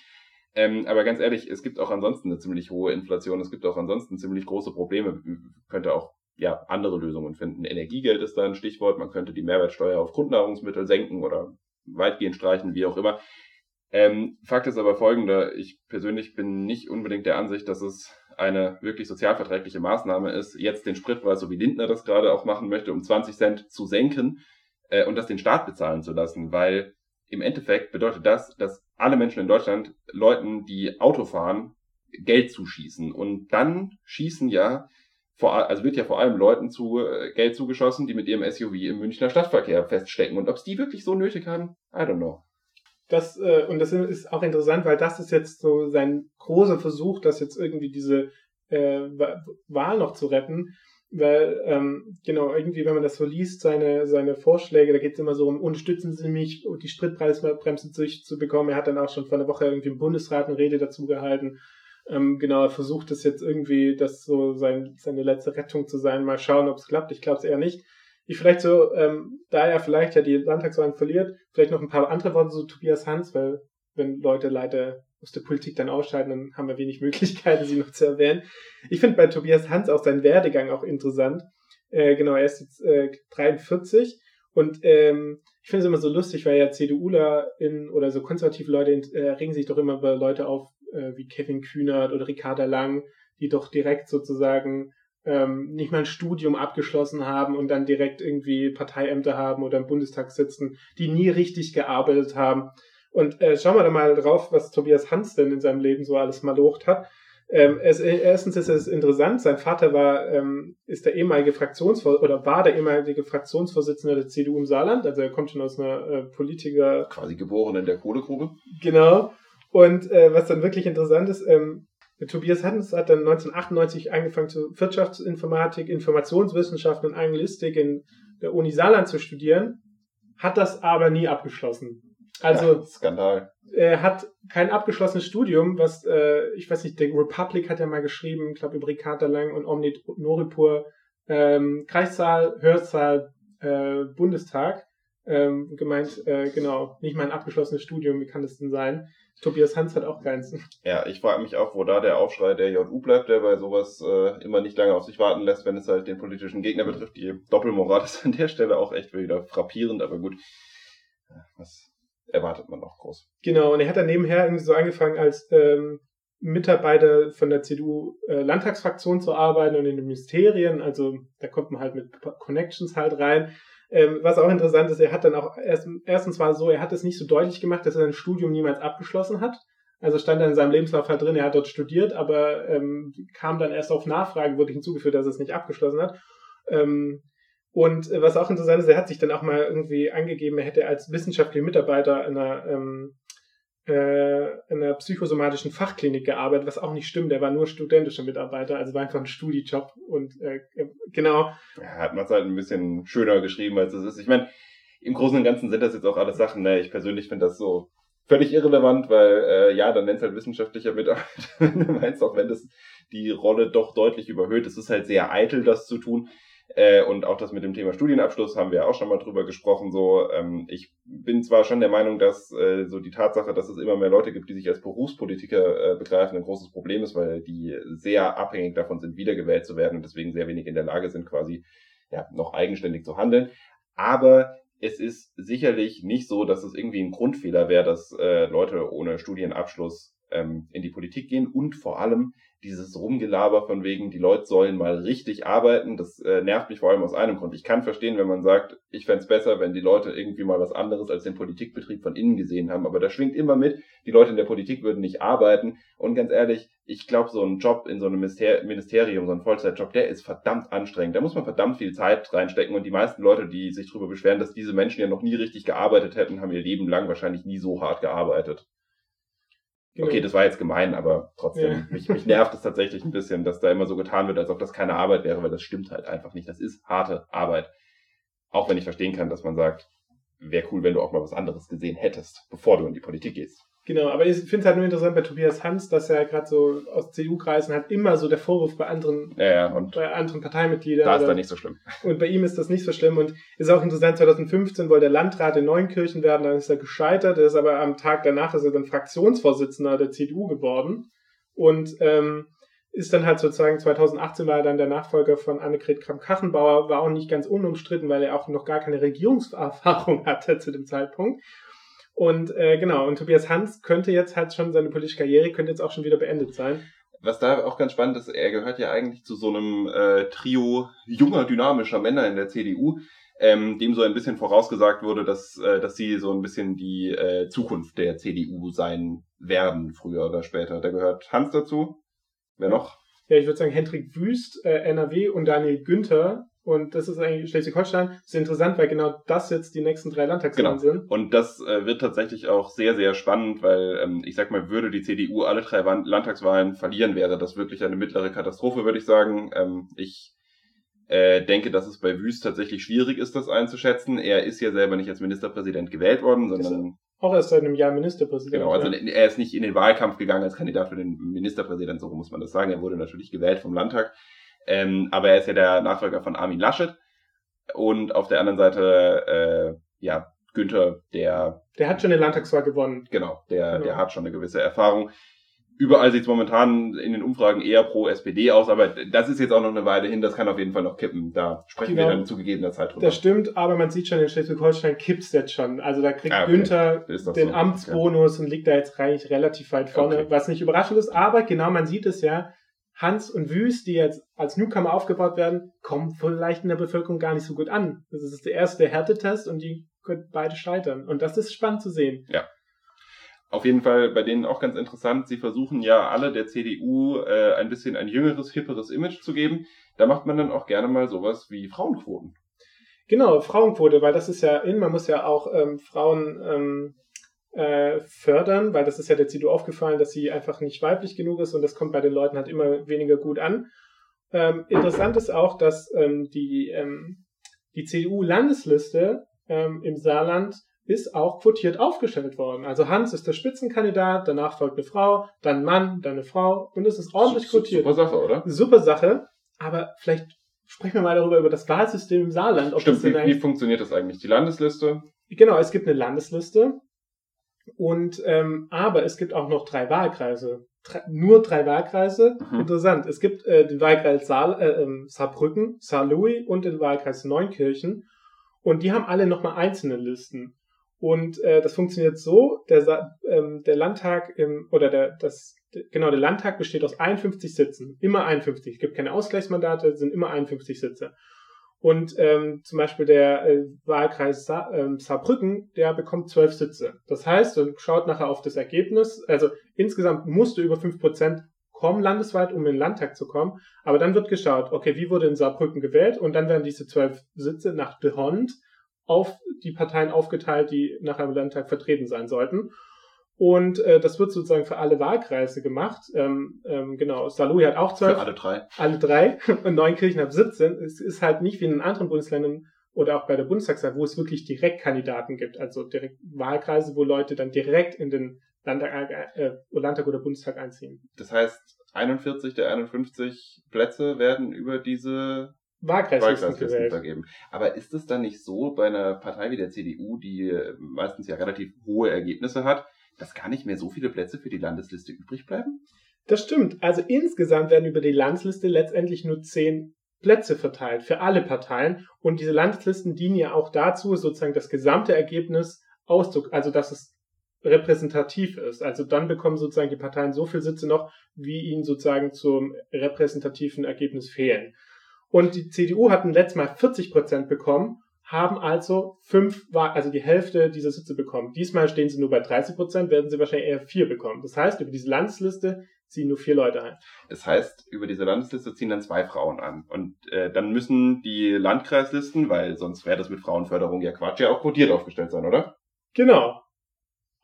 Ähm, aber ganz ehrlich, es gibt auch ansonsten eine ziemlich hohe Inflation. Es gibt auch ansonsten ziemlich große Probleme. Könnte auch ja, andere Lösungen finden. Energiegeld ist da ein Stichwort. Man könnte die Mehrwertsteuer auf Grundnahrungsmittel senken oder weitgehend streichen, wie auch immer. Ähm, Fakt ist aber folgender. Ich persönlich bin nicht unbedingt der Ansicht, dass es eine wirklich sozialverträgliche Maßnahme ist, jetzt den Spritpreis, so wie Lindner das gerade auch machen möchte, um 20 Cent zu senken äh, und das den Staat bezahlen zu lassen, weil im Endeffekt bedeutet das, dass alle Menschen in Deutschland Leuten, die Auto fahren, Geld zuschießen. Und dann schießen ja, vor, also wird ja vor allem Leuten zu äh, Geld zugeschossen, die mit ihrem SUV im Münchner Stadtverkehr feststecken. Und ob es die wirklich so nötig haben, I don't know. Das, äh, und das ist auch interessant, weil das ist jetzt so sein großer Versuch, das jetzt irgendwie diese äh, Wahl noch zu retten. Weil, ähm, genau, irgendwie, wenn man das so liest, seine, seine Vorschläge, da geht es immer so um, unterstützen Sie mich, die Spritpreisbremse durchzubekommen. Er hat dann auch schon vor einer Woche irgendwie im Bundesrat eine Rede dazu gehalten. Ähm, genau, er versucht das jetzt irgendwie, das so sein, seine letzte Rettung zu sein. Mal schauen, ob es klappt. Ich glaube es eher nicht ich vielleicht so, ähm, da er vielleicht ja die Landtagswahlen verliert, vielleicht noch ein paar andere Worte zu Tobias Hans, weil wenn Leute leider der Politik dann ausscheiden, dann haben wir wenig Möglichkeiten, sie noch zu erwähnen. Ich finde bei Tobias Hans auch seinen Werdegang auch interessant. Äh, genau, er ist jetzt äh, 43 und ähm, ich finde es immer so lustig, weil ja CDUler in, oder so konservative Leute äh, regen sich doch immer über Leute auf, äh, wie Kevin Kühnert oder Ricarda Lang, die doch direkt sozusagen ähm, nicht mal ein Studium abgeschlossen haben und dann direkt irgendwie Parteiämter haben oder im Bundestag sitzen, die nie richtig gearbeitet haben. Und äh, schauen wir da mal drauf, was Tobias Hans denn in seinem Leben so alles malocht hat. Ähm, es, erstens ist es interessant, sein Vater war, ähm, ist der ehemalige Fraktionsvor oder war der ehemalige Fraktionsvorsitzende der CDU im Saarland, also er kommt schon aus einer äh, Politiker. Quasi geboren in der Kohlegrube. Genau. Und äh, was dann wirklich interessant ist, ähm, Tobias Hans hat dann 1998 angefangen zu Wirtschaftsinformatik, Informationswissenschaften und Anglistik in der Uni Saarland zu studieren, hat das aber nie abgeschlossen. Also ja, Skandal. Er hat kein abgeschlossenes Studium, was äh, ich weiß nicht, der Republic hat ja mal geschrieben, ich glaube über Ricarda Lang und Omni Noripur, ähm, Kreiszahl, Hörzahl, äh, Bundestag ähm, gemeint, äh, genau, nicht mal ein abgeschlossenes Studium, wie kann das denn sein? Tobias Hans hat auch keins. Ja, ich frage mich auch, wo da der Aufschrei der JU bleibt, der bei sowas äh, immer nicht lange auf sich warten lässt, wenn es halt den politischen Gegner betrifft. Die Doppelmoral ist an der Stelle auch echt wieder frappierend, aber gut. Was erwartet man noch groß? Genau, und er hat dann nebenher irgendwie so angefangen als ähm, Mitarbeiter von der CDU-Landtagsfraktion äh, zu arbeiten und in den Ministerien. Also da kommt man halt mit Connections halt rein. Ähm, was auch interessant ist, er hat dann auch erst, erstens war es so, er hat es nicht so deutlich gemacht, dass er sein Studium niemals abgeschlossen hat. Also stand dann in seinem Lebenslauf halt drin, er hat dort studiert, aber ähm, kam dann erst auf Nachfrage, wurde hinzugefügt, dass er es nicht abgeschlossen hat. Ähm, und was auch interessant ist, er hat sich dann auch mal irgendwie angegeben, er hätte als wissenschaftlicher Mitarbeiter einer ähm, äh, in einer psychosomatischen Fachklinik gearbeitet, was auch nicht stimmt. Der war nur studentischer Mitarbeiter, also war einfach ein Studijob und äh, genau. Ja, hat man es halt ein bisschen schöner geschrieben, als es ist. Ich meine, im Großen und Ganzen sind das jetzt auch alles Sachen, ne? Ich persönlich finde das so völlig irrelevant, weil äh, ja, dann nennt es halt wissenschaftlicher Mitarbeiter. du meinst auch, wenn das die Rolle doch deutlich überhöht. Es ist halt sehr eitel, das zu tun. Äh, und auch das mit dem Thema Studienabschluss haben wir auch schon mal drüber gesprochen. So, ähm, ich bin zwar schon der Meinung, dass äh, so die Tatsache, dass es immer mehr Leute gibt, die sich als Berufspolitiker äh, begreifen, ein großes Problem ist, weil die sehr abhängig davon sind, wiedergewählt zu werden und deswegen sehr wenig in der Lage sind, quasi ja noch eigenständig zu handeln. Aber es ist sicherlich nicht so, dass es irgendwie ein Grundfehler wäre, dass äh, Leute ohne Studienabschluss ähm, in die Politik gehen und vor allem dieses Rumgelaber von wegen, die Leute sollen mal richtig arbeiten, das äh, nervt mich vor allem aus einem Grund. Ich kann verstehen, wenn man sagt, ich fände besser, wenn die Leute irgendwie mal was anderes als den Politikbetrieb von innen gesehen haben, aber da schwingt immer mit, die Leute in der Politik würden nicht arbeiten und ganz ehrlich, ich glaube, so ein Job in so einem Ministerium, so ein Vollzeitjob, der ist verdammt anstrengend. Da muss man verdammt viel Zeit reinstecken und die meisten Leute, die sich darüber beschweren, dass diese Menschen ja noch nie richtig gearbeitet hätten, haben ihr Leben lang wahrscheinlich nie so hart gearbeitet. Genau. Okay, das war jetzt gemein, aber trotzdem, ja. mich, mich nervt es tatsächlich ein bisschen, dass da immer so getan wird, als ob das keine Arbeit wäre, weil das stimmt halt einfach nicht. Das ist harte Arbeit. Auch wenn ich verstehen kann, dass man sagt, wäre cool, wenn du auch mal was anderes gesehen hättest, bevor du in die Politik gehst. Genau, aber ich finde es halt nur interessant bei Tobias Hans, dass er gerade so aus CDU-Kreisen hat immer so der Vorwurf bei anderen, ja, ja, und bei anderen Parteimitgliedern. Da ist da nicht so schlimm. Und bei ihm ist das nicht so schlimm. Und ist auch interessant, 2015 wollte er Landrat in Neunkirchen werden, dann ist er gescheitert, er ist aber am Tag danach ist er dann Fraktionsvorsitzender der CDU geworden. Und ähm, ist dann halt sozusagen 2018 war er dann der Nachfolger von Annegret Kramp-Kachenbauer, war auch nicht ganz unumstritten, weil er auch noch gar keine Regierungserfahrung hatte zu dem Zeitpunkt. Und äh, genau, und Tobias Hans könnte jetzt halt schon seine politische Karriere, könnte jetzt auch schon wieder beendet sein. Was da auch ganz spannend ist, er gehört ja eigentlich zu so einem äh, Trio junger, dynamischer Männer in der CDU, ähm, dem so ein bisschen vorausgesagt wurde, dass, äh, dass sie so ein bisschen die äh, Zukunft der CDU sein werden, früher oder später. Da gehört Hans dazu. Wer noch? Ja, ich würde sagen Hendrik Wüst, äh, NRW und Daniel Günther, und das ist eigentlich Schleswig-Holstein. Das ist interessant, weil genau das jetzt die nächsten drei Landtagswahlen genau. sind. Und das äh, wird tatsächlich auch sehr, sehr spannend, weil ähm, ich sag mal, würde die CDU alle drei Landtagswahlen verlieren, wäre das wirklich eine mittlere Katastrophe, würde ich sagen. Ähm, ich äh, denke, dass es bei Wüst tatsächlich schwierig ist, das einzuschätzen. Er ist ja selber nicht als Ministerpräsident gewählt worden, sondern auch erst seit einem Jahr Ministerpräsident. Genau, also ja. er ist nicht in den Wahlkampf gegangen als Kandidat für den Ministerpräsident, so muss man das sagen. Er wurde natürlich gewählt vom Landtag. Ähm, aber er ist ja der Nachfolger von Armin Laschet. Und auf der anderen Seite, äh, ja, Günther, der. Der hat schon den Landtagswahl gewonnen. Genau, der, genau. der hat schon eine gewisse Erfahrung. Überall sieht es momentan in den Umfragen eher pro SPD aus, aber das ist jetzt auch noch eine Weile hin, das kann auf jeden Fall noch kippen. Da sprechen genau. wir dann zu gegebener Zeit drüber. Das stimmt, aber man sieht schon, in Schleswig-Holstein kippt's jetzt schon. Also da kriegt ah, okay. Günther den so. Amtsbonus okay. und liegt da jetzt eigentlich relativ weit vorne, okay. was nicht überraschend ist, aber genau, man sieht es ja, Hans und Wüst, die jetzt als Newcomer aufgebaut werden, kommen vielleicht in der Bevölkerung gar nicht so gut an. Das ist der erste Härtetest und die können beide scheitern. Und das ist spannend zu sehen. Ja. Auf jeden Fall bei denen auch ganz interessant. Sie versuchen ja alle der CDU äh, ein bisschen ein jüngeres, hipperes Image zu geben. Da macht man dann auch gerne mal sowas wie Frauenquoten. Genau, Frauenquote, weil das ist ja in, man muss ja auch ähm, Frauen ähm, äh, fördern, weil das ist ja der CDU aufgefallen, dass sie einfach nicht weiblich genug ist und das kommt bei den Leuten halt immer weniger gut an. Ähm, interessant ist auch, dass ähm, die, ähm, die CDU-Landesliste ähm, im Saarland ist auch quotiert aufgestellt worden. Also Hans ist der Spitzenkandidat, danach folgt eine Frau, dann Mann, dann eine Frau und es ist ordentlich quotiert. Super Sache, oder? Super Sache, aber vielleicht sprechen wir mal darüber, über das Wahlsystem im Saarland. Stimmt, wie, wie funktioniert das eigentlich? Die Landesliste? Genau, es gibt eine Landesliste und ähm, aber es gibt auch noch drei Wahlkreise. Drei, nur drei Wahlkreise. Mhm. Interessant. Es gibt äh, den Wahlkreis Saar, äh, ähm, Saarbrücken, Saarlouis und den Wahlkreis Neunkirchen. Und die haben alle nochmal einzelne Listen. Und äh, das funktioniert so, der, ähm, der Landtag im, oder der, das, genau, der Landtag besteht aus 51 Sitzen. Immer 51. Es gibt keine Ausgleichsmandate, sind immer 51 Sitze. Und ähm, zum Beispiel der äh, Wahlkreis Sa ähm, Saarbrücken, der bekommt zwölf Sitze. Das heißt, dann schaut nachher auf das Ergebnis. Also insgesamt musste über fünf Prozent kommen landesweit, um in den Landtag zu kommen. Aber dann wird geschaut, okay, wie wurde in Saarbrücken gewählt? Und dann werden diese zwölf Sitze nach de Hond auf die Parteien aufgeteilt, die nachher im Landtag vertreten sein sollten. Und äh, das wird sozusagen für alle Wahlkreise gemacht. Ähm, ähm, genau, Saarlouis hat auch zwölf. Für alle drei. Alle drei. Und Neunkirchen hat 17. Es ist halt nicht wie in anderen Bundesländern oder auch bei der Bundestagswahl, wo es wirklich direkt Kandidaten gibt. Also direkt Wahlkreise, wo Leute dann direkt in den Landtag, äh, Landtag oder Bundestag einziehen. Das heißt, 41 der 51 Plätze werden über diese Wahlkreislisten Wahlkreislisten vergeben. Aber ist es dann nicht so bei einer Partei wie der CDU, die äh, meistens ja relativ hohe Ergebnisse hat, dass gar nicht mehr so viele Plätze für die Landesliste übrig bleiben? Das stimmt. Also insgesamt werden über die Landsliste letztendlich nur zehn Plätze verteilt für alle Parteien. Und diese Landeslisten dienen ja auch dazu, sozusagen das gesamte Ergebnis auszug, also dass es repräsentativ ist. Also dann bekommen sozusagen die Parteien so viele Sitze noch, wie ihnen sozusagen zum repräsentativen Ergebnis fehlen. Und die CDU hatten letztes Mal 40 Prozent bekommen, haben also fünf, also die Hälfte dieser Sitze bekommen. Diesmal stehen sie nur bei 30 Prozent, werden sie wahrscheinlich eher vier bekommen. Das heißt, über diese Landesliste ziehen nur vier Leute ein. Das heißt, über diese Landesliste ziehen dann zwei Frauen an. Und äh, dann müssen die Landkreislisten, weil sonst wäre das mit Frauenförderung ja Quatsch, ja auch quotiert aufgestellt sein, oder? Genau.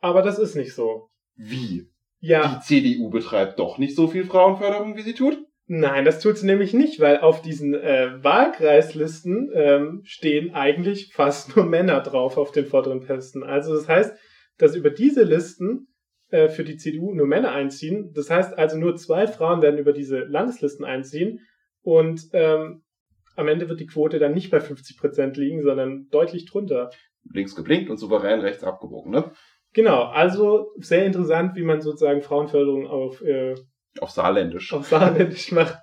Aber das ist nicht so. Wie? Ja, Die CDU betreibt doch nicht so viel Frauenförderung, wie sie tut? Nein, das tut sie nämlich nicht, weil auf diesen äh, Wahlkreislisten ähm, stehen eigentlich fast nur Männer drauf auf den vorderen Posten. Also das heißt, dass über diese Listen äh, für die CDU nur Männer einziehen. Das heißt also nur zwei Frauen werden über diese Landeslisten einziehen und ähm, am Ende wird die Quote dann nicht bei 50 Prozent liegen, sondern deutlich drunter. Links geblinkt und souverän rechts abgebogen, ne? Genau, also sehr interessant, wie man sozusagen Frauenförderung auf äh, Auf Saarländisch. auf Saarländisch macht.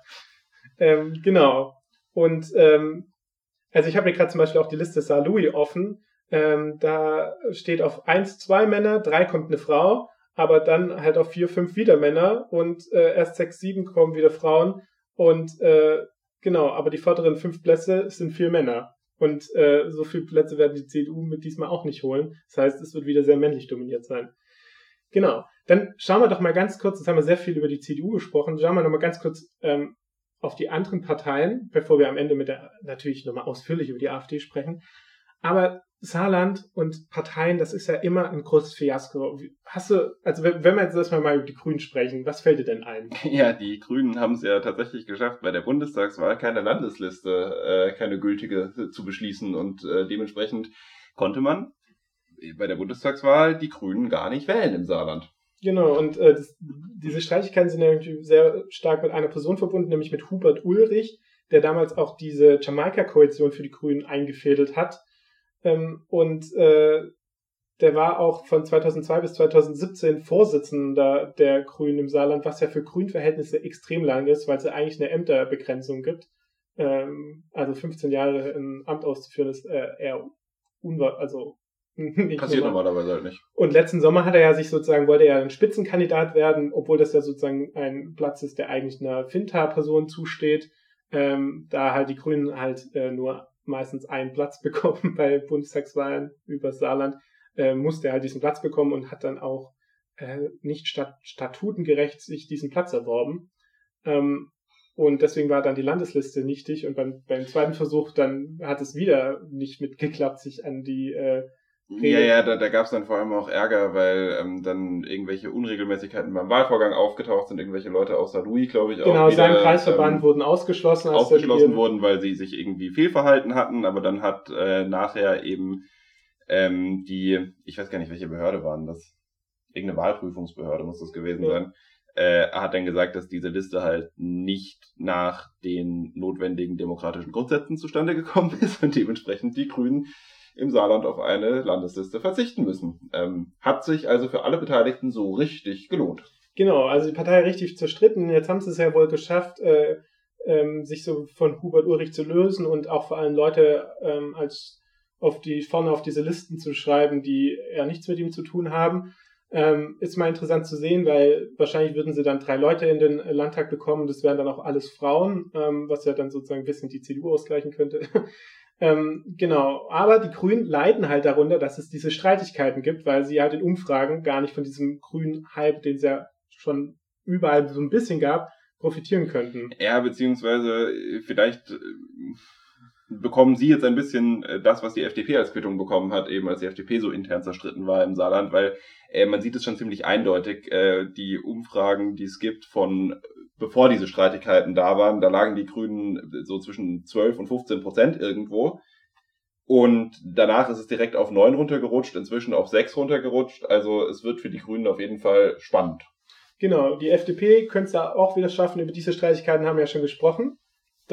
Ähm, genau. Und ähm, also ich habe mir gerade zum Beispiel auch die Liste Saar-Louis offen. Ähm, da steht auf eins zwei Männer, drei kommt eine Frau, aber dann halt auf vier fünf wieder Männer und äh, erst sechs sieben kommen wieder Frauen. Und äh, genau, aber die vorderen fünf Plätze sind vier Männer. Und äh, so viele Plätze werden die CDU mit diesmal auch nicht holen. Das heißt, es wird wieder sehr männlich dominiert sein. Genau. Dann schauen wir doch mal ganz kurz, jetzt haben wir sehr viel über die CDU gesprochen, schauen wir noch mal ganz kurz ähm, auf die anderen Parteien, bevor wir am Ende mit der natürlich nochmal ausführlich über die AfD sprechen. Aber Saarland und Parteien, das ist ja immer ein großes Fiasko. Hast du, also wenn wir jetzt erstmal mal über die Grünen sprechen, was fällt dir denn ein? Ja, die Grünen haben es ja tatsächlich geschafft, bei der Bundestagswahl keine Landesliste, äh, keine gültige zu beschließen und äh, dementsprechend konnte man bei der Bundestagswahl die Grünen gar nicht wählen im Saarland. Genau, und äh, das, diese Streitigkeiten sind natürlich sehr stark mit einer Person verbunden, nämlich mit Hubert Ulrich, der damals auch diese Jamaika-Koalition für die Grünen eingefädelt hat. Ähm, und äh, der war auch von 2002 bis 2017 Vorsitzender der Grünen im Saarland, was ja für Grünverhältnisse extrem lang ist, weil es ja eigentlich eine Ämterbegrenzung gibt. Ähm, also 15 Jahre im Amt auszuführen ist äh, eher unwahr, also Passiert normal. normalerweise halt nicht. Und letzten Sommer hat er ja sich sozusagen, wollte er ja ein Spitzenkandidat werden, obwohl das ja sozusagen ein Platz ist, der eigentlich einer Finta-Person zusteht. Ähm, da halt die Grünen halt äh, nur meistens einen Platz bekommen bei Bundestagswahlen über Saarland, äh, musste er halt diesen Platz bekommen und hat dann auch äh, nicht stat statutengerecht sich diesen Platz erworben. Ähm, und deswegen war dann die Landesliste nichtig und beim, beim zweiten Versuch dann hat es wieder nicht mitgeklappt, sich an die äh, Ja, ja, da, da gab es dann vor allem auch Ärger, weil ähm, dann irgendwelche Unregelmäßigkeiten beim Wahlvorgang aufgetaucht sind, irgendwelche Leute außer Louis, glaube ich, auch Genau, wieder, seinem Kreisverband ähm, wurden ausgeschlossen. als ausgeschlossen wurden, weil sie sich irgendwie fehlverhalten hatten, aber dann hat äh, nachher eben ähm, die, ich weiß gar nicht, welche Behörde waren das, irgendeine Wahlprüfungsbehörde muss das gewesen Ja. sein, äh, hat dann gesagt, dass diese Liste halt nicht nach den notwendigen demokratischen Grundsätzen zustande gekommen ist und dementsprechend die Grünen im Saarland auf eine Landesliste verzichten müssen. Ähm, hat sich also für alle Beteiligten so richtig gelohnt. Genau, also die Partei richtig zerstritten. Jetzt haben sie es ja wohl geschafft, äh, ähm, sich so von Hubert Ulrich zu lösen und auch vor allem Leute ähm, als auf die vorne auf diese Listen zu schreiben, die ja nichts mit ihm zu tun haben. Ähm, ist mal interessant zu sehen, weil wahrscheinlich würden sie dann drei Leute in den Landtag bekommen. Das wären dann auch alles Frauen, ähm, was ja dann sozusagen ein bisschen die CDU ausgleichen könnte. ähm, genau, aber die Grünen leiden halt darunter, dass es diese Streitigkeiten gibt, weil sie halt in Umfragen gar nicht von diesem grünen Hype, den es ja schon überall so ein bisschen gab, profitieren könnten. Ja, beziehungsweise äh, vielleicht äh, bekommen Sie jetzt ein bisschen äh, das, was die FDP als Quittung bekommen hat, eben als die FDP so intern zerstritten war im Saarland, weil äh, man sieht es schon ziemlich eindeutig, äh, die Umfragen, die es gibt von bevor diese Streitigkeiten da waren, da lagen die Grünen so zwischen 12 und 15 Prozent irgendwo. Und danach ist es direkt auf neun runtergerutscht, inzwischen auf sechs runtergerutscht. Also es wird für die Grünen auf jeden Fall spannend. Genau, die FDP könnte es da auch wieder schaffen. Über diese Streitigkeiten haben wir ja schon gesprochen.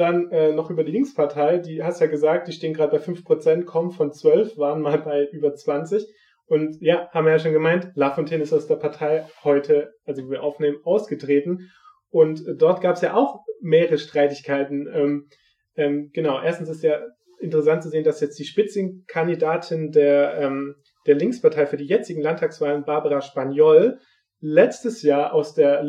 Dann äh, noch über die Linkspartei, die hast ja gesagt, die stehen gerade bei 5%, kommen von 12, waren mal bei über 20. Und ja, haben wir ja schon gemeint, Lafontaine ist aus der Partei heute, also wir aufnehmen, ausgetreten. Und dort gab es ja auch mehrere Streitigkeiten. Ähm, ähm, genau, erstens ist ja interessant zu sehen, dass jetzt die Spitzenkandidatin der, ähm, der Linkspartei für die jetzigen Landtagswahlen, Barbara Spagnol, letztes Jahr aus der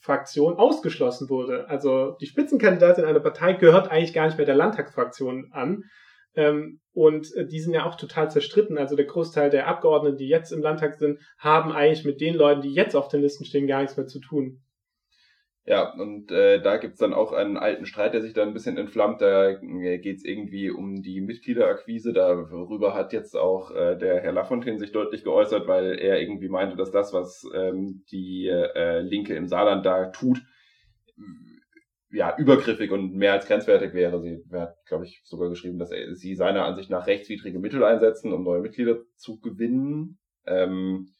Linksfraktion ausgeschlossen wurde. Also die Spitzenkandidatin einer Partei gehört eigentlich gar nicht mehr der Landtagsfraktion an. Ähm, und äh, die sind ja auch total zerstritten. Also der Großteil der Abgeordneten, die jetzt im Landtag sind, haben eigentlich mit den Leuten, die jetzt auf den Listen stehen, gar nichts mehr zu tun. Ja, und äh, da gibt's dann auch einen alten Streit, der sich da ein bisschen entflammt. Da äh, geht's irgendwie um die Mitgliederakquise. Darüber hat jetzt auch äh, der Herr Lafontaine sich deutlich geäußert, weil er irgendwie meinte, dass das, was ähm, die äh, Linke im Saarland da tut, ja, übergriffig und mehr als grenzwertig wäre. Sie hat, glaube ich, sogar geschrieben, dass sie seiner Ansicht nach rechtswidrige Mittel einsetzen, um neue Mitglieder zu gewinnen. Ähm,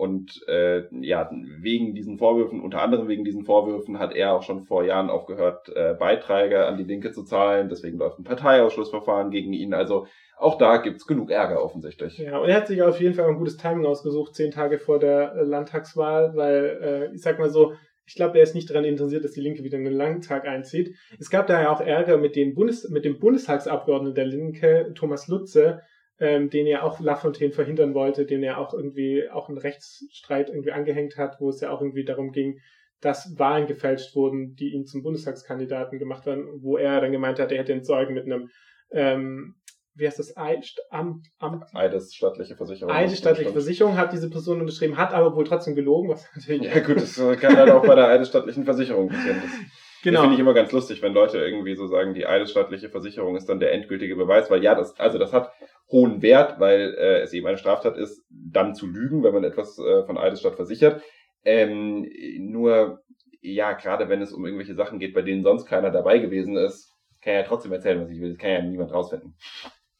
und äh, ja, wegen diesen Vorwürfen, unter anderem wegen diesen Vorwürfen, hat er auch schon vor Jahren aufgehört, äh, Beiträge an die Linke zu zahlen. Deswegen läuft ein Parteiausschlussverfahren gegen ihn. Also auch da gibt's genug Ärger offensichtlich. Ja, und er hat sich auf jeden Fall ein gutes Timing ausgesucht, zehn Tage vor der äh, Landtagswahl, weil äh, ich sag mal so, ich glaube, er ist nicht daran interessiert, dass die Linke wieder einen Landtag einzieht. Es gab da ja auch Ärger mit, den Bundes mit dem Bundestagsabgeordneten der Linke, Thomas Lutze, ähm, den er auch Lafontaine verhindern wollte, den er auch irgendwie auch einen Rechtsstreit irgendwie angehängt hat, wo es ja auch irgendwie darum ging, dass Wahlen gefälscht wurden, die ihn zum Bundestagskandidaten gemacht haben, wo er dann gemeint hat, er hätte entsorgen mit einem ähm, wie heißt das, Amt, Amt, Eidesstattliche Versicherung. Eidesstattliche Versicherung hat diese Person unterschrieben, hat aber wohl trotzdem gelogen. Was natürlich ja gut, das kann halt auch bei der Eidesstattlichen Versicherung passieren. Das genau. finde ich immer ganz lustig, wenn Leute irgendwie so sagen, die Eidesstattliche Versicherung ist dann der endgültige Beweis, weil ja, das, also das hat hohen Wert, weil äh, es eben eine Straftat ist, dann zu lügen, wenn man etwas äh, von Eidesstadt versichert. Ähm, nur, ja, gerade wenn es um irgendwelche Sachen geht, bei denen sonst keiner dabei gewesen ist, kann ja trotzdem erzählen, was ich will. Das kann ja niemand rausfinden.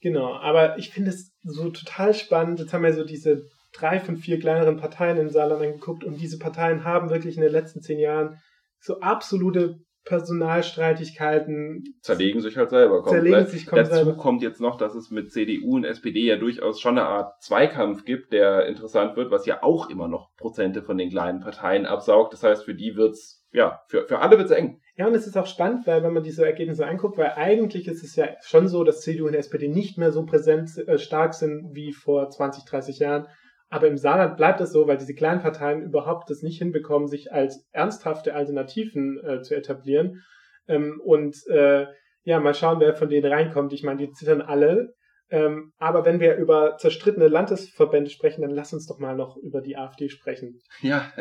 Genau, aber ich finde es so total spannend. Jetzt haben wir so diese drei von vier kleineren Parteien im Saarland angeguckt und diese Parteien haben wirklich in den letzten zehn Jahren so absolute Personalstreitigkeiten zerlegen sich halt selber komplett. Sich Dazu selber. kommt jetzt noch, dass es mit CDU und SPD ja durchaus schon eine Art Zweikampf gibt, der interessant wird, was ja auch immer noch Prozente von den kleinen Parteien absaugt. Das heißt, für die wird's ja, für, für alle wird's eng. Ja, und es ist auch spannend, weil wenn man diese Ergebnisse anguckt, weil eigentlich ist es ja schon so, dass CDU und SPD nicht mehr so präsent äh, stark sind wie vor 20, 30 Jahren. Aber im Saarland bleibt es so, weil diese kleinen Parteien überhaupt das nicht hinbekommen, sich als ernsthafte Alternativen äh, zu etablieren. Ähm, und äh, ja, mal schauen, wer von denen reinkommt. Ich meine, die zittern alle. Ähm, aber wenn wir über zerstrittene Landesverbände sprechen, dann lass uns doch mal noch über die AfD sprechen. Ja,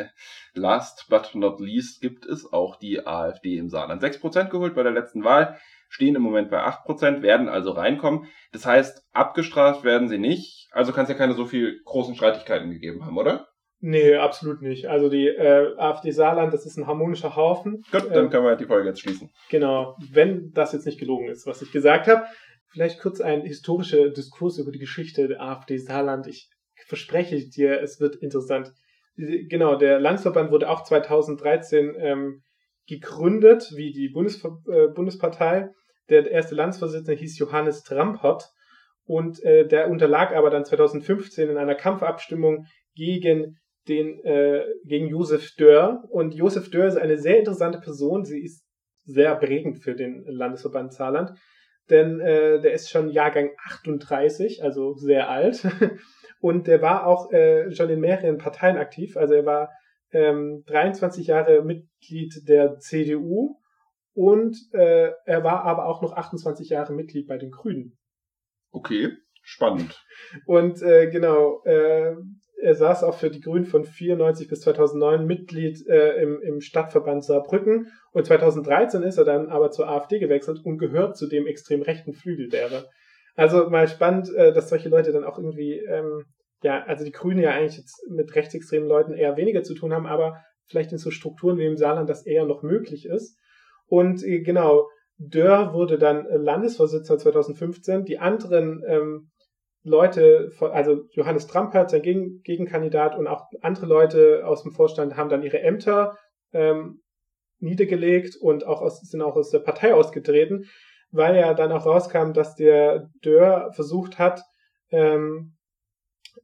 last but not least gibt es auch die AfD im Saarland. 6% geholt bei der letzten Wahl stehen im Moment bei 8%, werden also reinkommen. Das heißt, abgestraft werden sie nicht. Also kann es ja keine so viel großen Streitigkeiten gegeben haben, oder? Nee, absolut nicht. Also die äh, AfD Saarland, das ist ein harmonischer Haufen. Gut, dann ähm, können wir die Folge jetzt schließen. Genau, wenn das jetzt nicht gelogen ist, was ich gesagt habe. Vielleicht kurz ein historischer Diskurs über die Geschichte der AfD Saarland. Ich verspreche dir, es wird interessant. Genau, der Landesverband wurde auch 2013 ähm, gegründet, wie die Bundesver äh, Bundespartei. Der erste Landesvorsitzende hieß Johannes Trampott und äh, der unterlag aber dann 2015 in einer Kampfabstimmung gegen den äh, gegen Josef Dörr und Josef Dörr ist eine sehr interessante Person. Sie ist sehr prägend für den Landesverband Saarland, denn äh, der ist schon Jahrgang 38, also sehr alt und der war auch äh, schon in mehreren Parteien aktiv. Also er war ähm, 23 Jahre Mitglied der CDU und äh, er war aber auch noch 28 Jahre Mitglied bei den Grünen. Okay, spannend. Und äh, genau, äh, er saß auch für die Grünen von 94 bis 2009 Mitglied äh, im, im Stadtverband Saarbrücken und 2013 ist er dann aber zur AfD gewechselt und gehört zu dem extrem rechten Flügel derer. Also mal spannend, äh, dass solche Leute dann auch irgendwie, ähm, ja, also die Grünen ja eigentlich jetzt mit rechtsextremen Leuten eher weniger zu tun haben, aber vielleicht in so Strukturen wie im Saarland das eher noch möglich ist. Und äh, genau, Dörr wurde dann Landesvorsitzender 2015. Die anderen ähm, Leute, also Johannes Trampert, sein Gegen Gegenkandidat und auch andere Leute aus dem Vorstand haben dann ihre Ämter ähm, niedergelegt und auch aus, sind auch aus der Partei ausgetreten, weil ja dann auch rauskam, dass der Dörr versucht hat, ähm,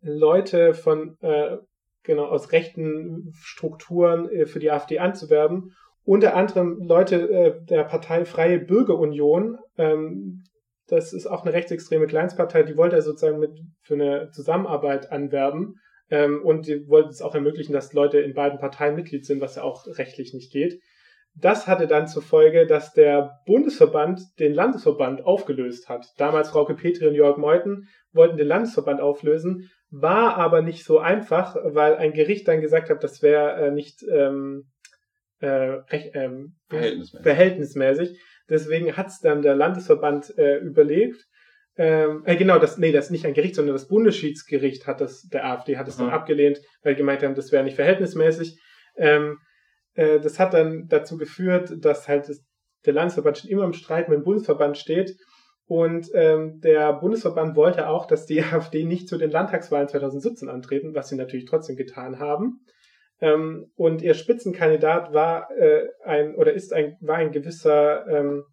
Leute von äh, genau aus rechten Strukturen äh, für die AfD anzuwerben. Unter anderem Leute äh, der Partei Freie Bürgerunion, ähm, das ist auch eine rechtsextreme Kleinstpartei, die wollte er sozusagen mit für eine Zusammenarbeit anwerben. Ähm, und die wollte es auch ermöglichen, dass Leute in beiden Parteien Mitglied sind, was ja auch rechtlich nicht geht. Das hatte dann zur Folge, dass der Bundesverband den Landesverband aufgelöst hat. Damals Frauke Petri und Jörg Meuthen wollten den Landesverband auflösen, war aber nicht so einfach, weil ein Gericht dann gesagt hat, das wäre äh, nicht ähm, äh, recht, ähm, verhältnismäßig. verhältnismäßig. Deswegen hat es dann der Landesverband äh, überlebt. Ähm, äh, genau, das, nee, das ist nicht ein Gericht, sondern das Bundesschiedsgericht hat das, der AfD hat es dann abgelehnt, weil gemeint haben, das wäre nicht verhältnismäßig. Ähm, äh, das hat dann dazu geführt, dass halt das, der Landesverband schon immer im Streit mit dem Bundesverband steht. Und ähm, der Bundesverband wollte auch, dass die AfD nicht zu den Landtagswahlen 2017 antreten, was sie natürlich trotzdem getan haben. Ähm, und ihr Spitzenkandidat war äh, ein oder ist ein war ein gewisser ähm,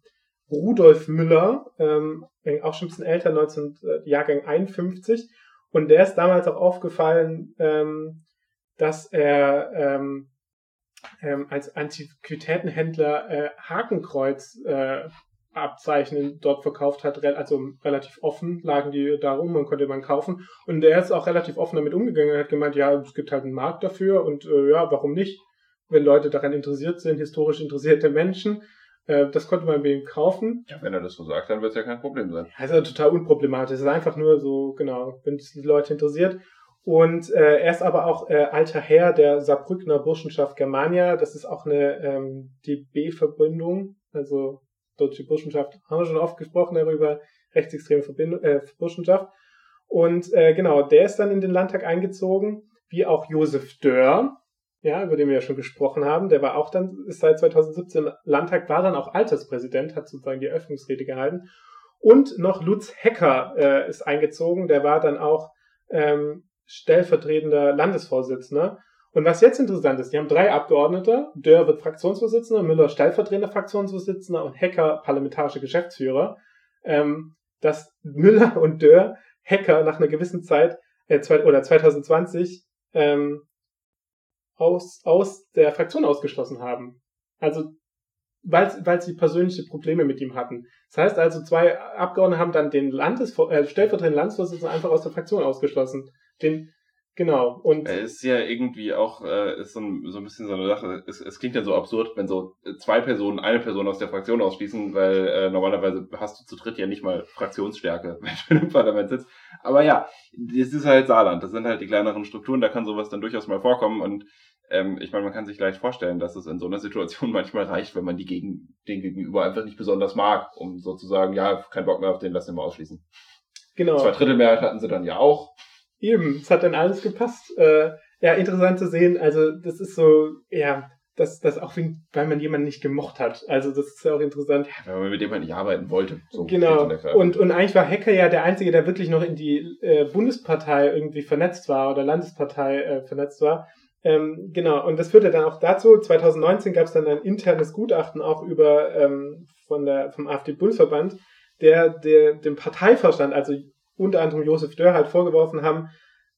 Rudolf Müller, ähm, auch schon ein bisschen älter, 19 äh, Jahrgang 51. Und der ist damals auch aufgefallen, ähm, dass er ähm, ähm, als Antiquitätenhändler äh, Hakenkreuz äh, Abzeichen dort verkauft hat, also relativ offen lagen die da rum und konnte man kaufen. Und er ist auch relativ offen damit umgegangen. Er hat gemeint, ja, es gibt halt einen Markt dafür und äh, ja, warum nicht? Wenn Leute daran interessiert sind, historisch interessierte Menschen, äh, das konnte man bei ihm kaufen. Ja, wenn er das so sagt, dann wird es ja kein Problem sein. Also total unproblematisch. Es ist einfach nur so, genau, wenn es die Leute interessiert. Und äh, er ist aber auch äh, alter Herr der Saarbrückner Burschenschaft Germania. Das ist auch eine ähm, DB-Verbindung, also deutsche Burschenschaft, haben wir schon oft gesprochen darüber, rechtsextreme Verbindung, äh, Burschenschaft. Und äh, genau, der ist dann in den Landtag eingezogen, wie auch Josef Dörr, ja, über den wir ja schon gesprochen haben. Der war auch dann, ist seit 2017 Landtag, war dann auch Alterspräsident, hat sozusagen die Eröffnungsrede gehalten. Und noch Lutz Hecker äh, ist eingezogen, der war dann auch ähm, stellvertretender Landesvorsitzender. Und was jetzt interessant ist, die haben drei Abgeordnete. Dörr wird Fraktionsvorsitzender, Müller stellvertretender Fraktionsvorsitzender und Hecker parlamentarische Geschäftsführer. Ähm, dass Müller und Dörr Hecker nach einer gewissen Zeit äh, oder 2020 ähm, aus, aus der Fraktion ausgeschlossen haben. Also weil, weil sie persönliche Probleme mit ihm hatten. Das heißt also, zwei Abgeordnete haben dann den Landes, äh, stellvertretenden Landesvorsitzenden einfach aus der Fraktion ausgeschlossen. Den Genau. Und es ist ja irgendwie auch äh, ist so ein, so ein bisschen so eine Sache. Es, es klingt ja so absurd, wenn so zwei Personen eine Person aus der Fraktion ausschließen, weil äh, normalerweise hast du zu dritt ja nicht mal Fraktionsstärke, wenn du im Parlament sitzt. Aber ja, es ist halt Saarland. Das sind halt die kleineren Strukturen. Da kann sowas dann durchaus mal vorkommen. Und ähm, ich meine, man kann sich leicht vorstellen, dass es in so einer Situation manchmal reicht, wenn man die gegen den Gegenüber einfach nicht besonders mag, um sozusagen, ja, kein Bock mehr auf den, lass den mal ausschließen. Genau. Zwei Drittel Mehrheit hatten sie dann ja auch. Eben, es hat dann alles gepasst. Äh, ja, interessant zu sehen. Also, das ist so, ja, das, das auch, weil man jemanden nicht gemocht hat. Also, das ist ja auch interessant. Ja, weil man mit jemandem nicht arbeiten wollte. So genau. Und, und eigentlich war Hacker ja der Einzige, der wirklich noch in die äh, Bundespartei irgendwie vernetzt war oder Landespartei äh, vernetzt war. Ähm, genau, und das führte dann auch dazu, 2019 gab es dann ein internes Gutachten auch über ähm, von der, vom AfD-Bundesverband, der, der dem Parteivorstand, also unter anderem Josef Dörr halt vorgeworfen haben,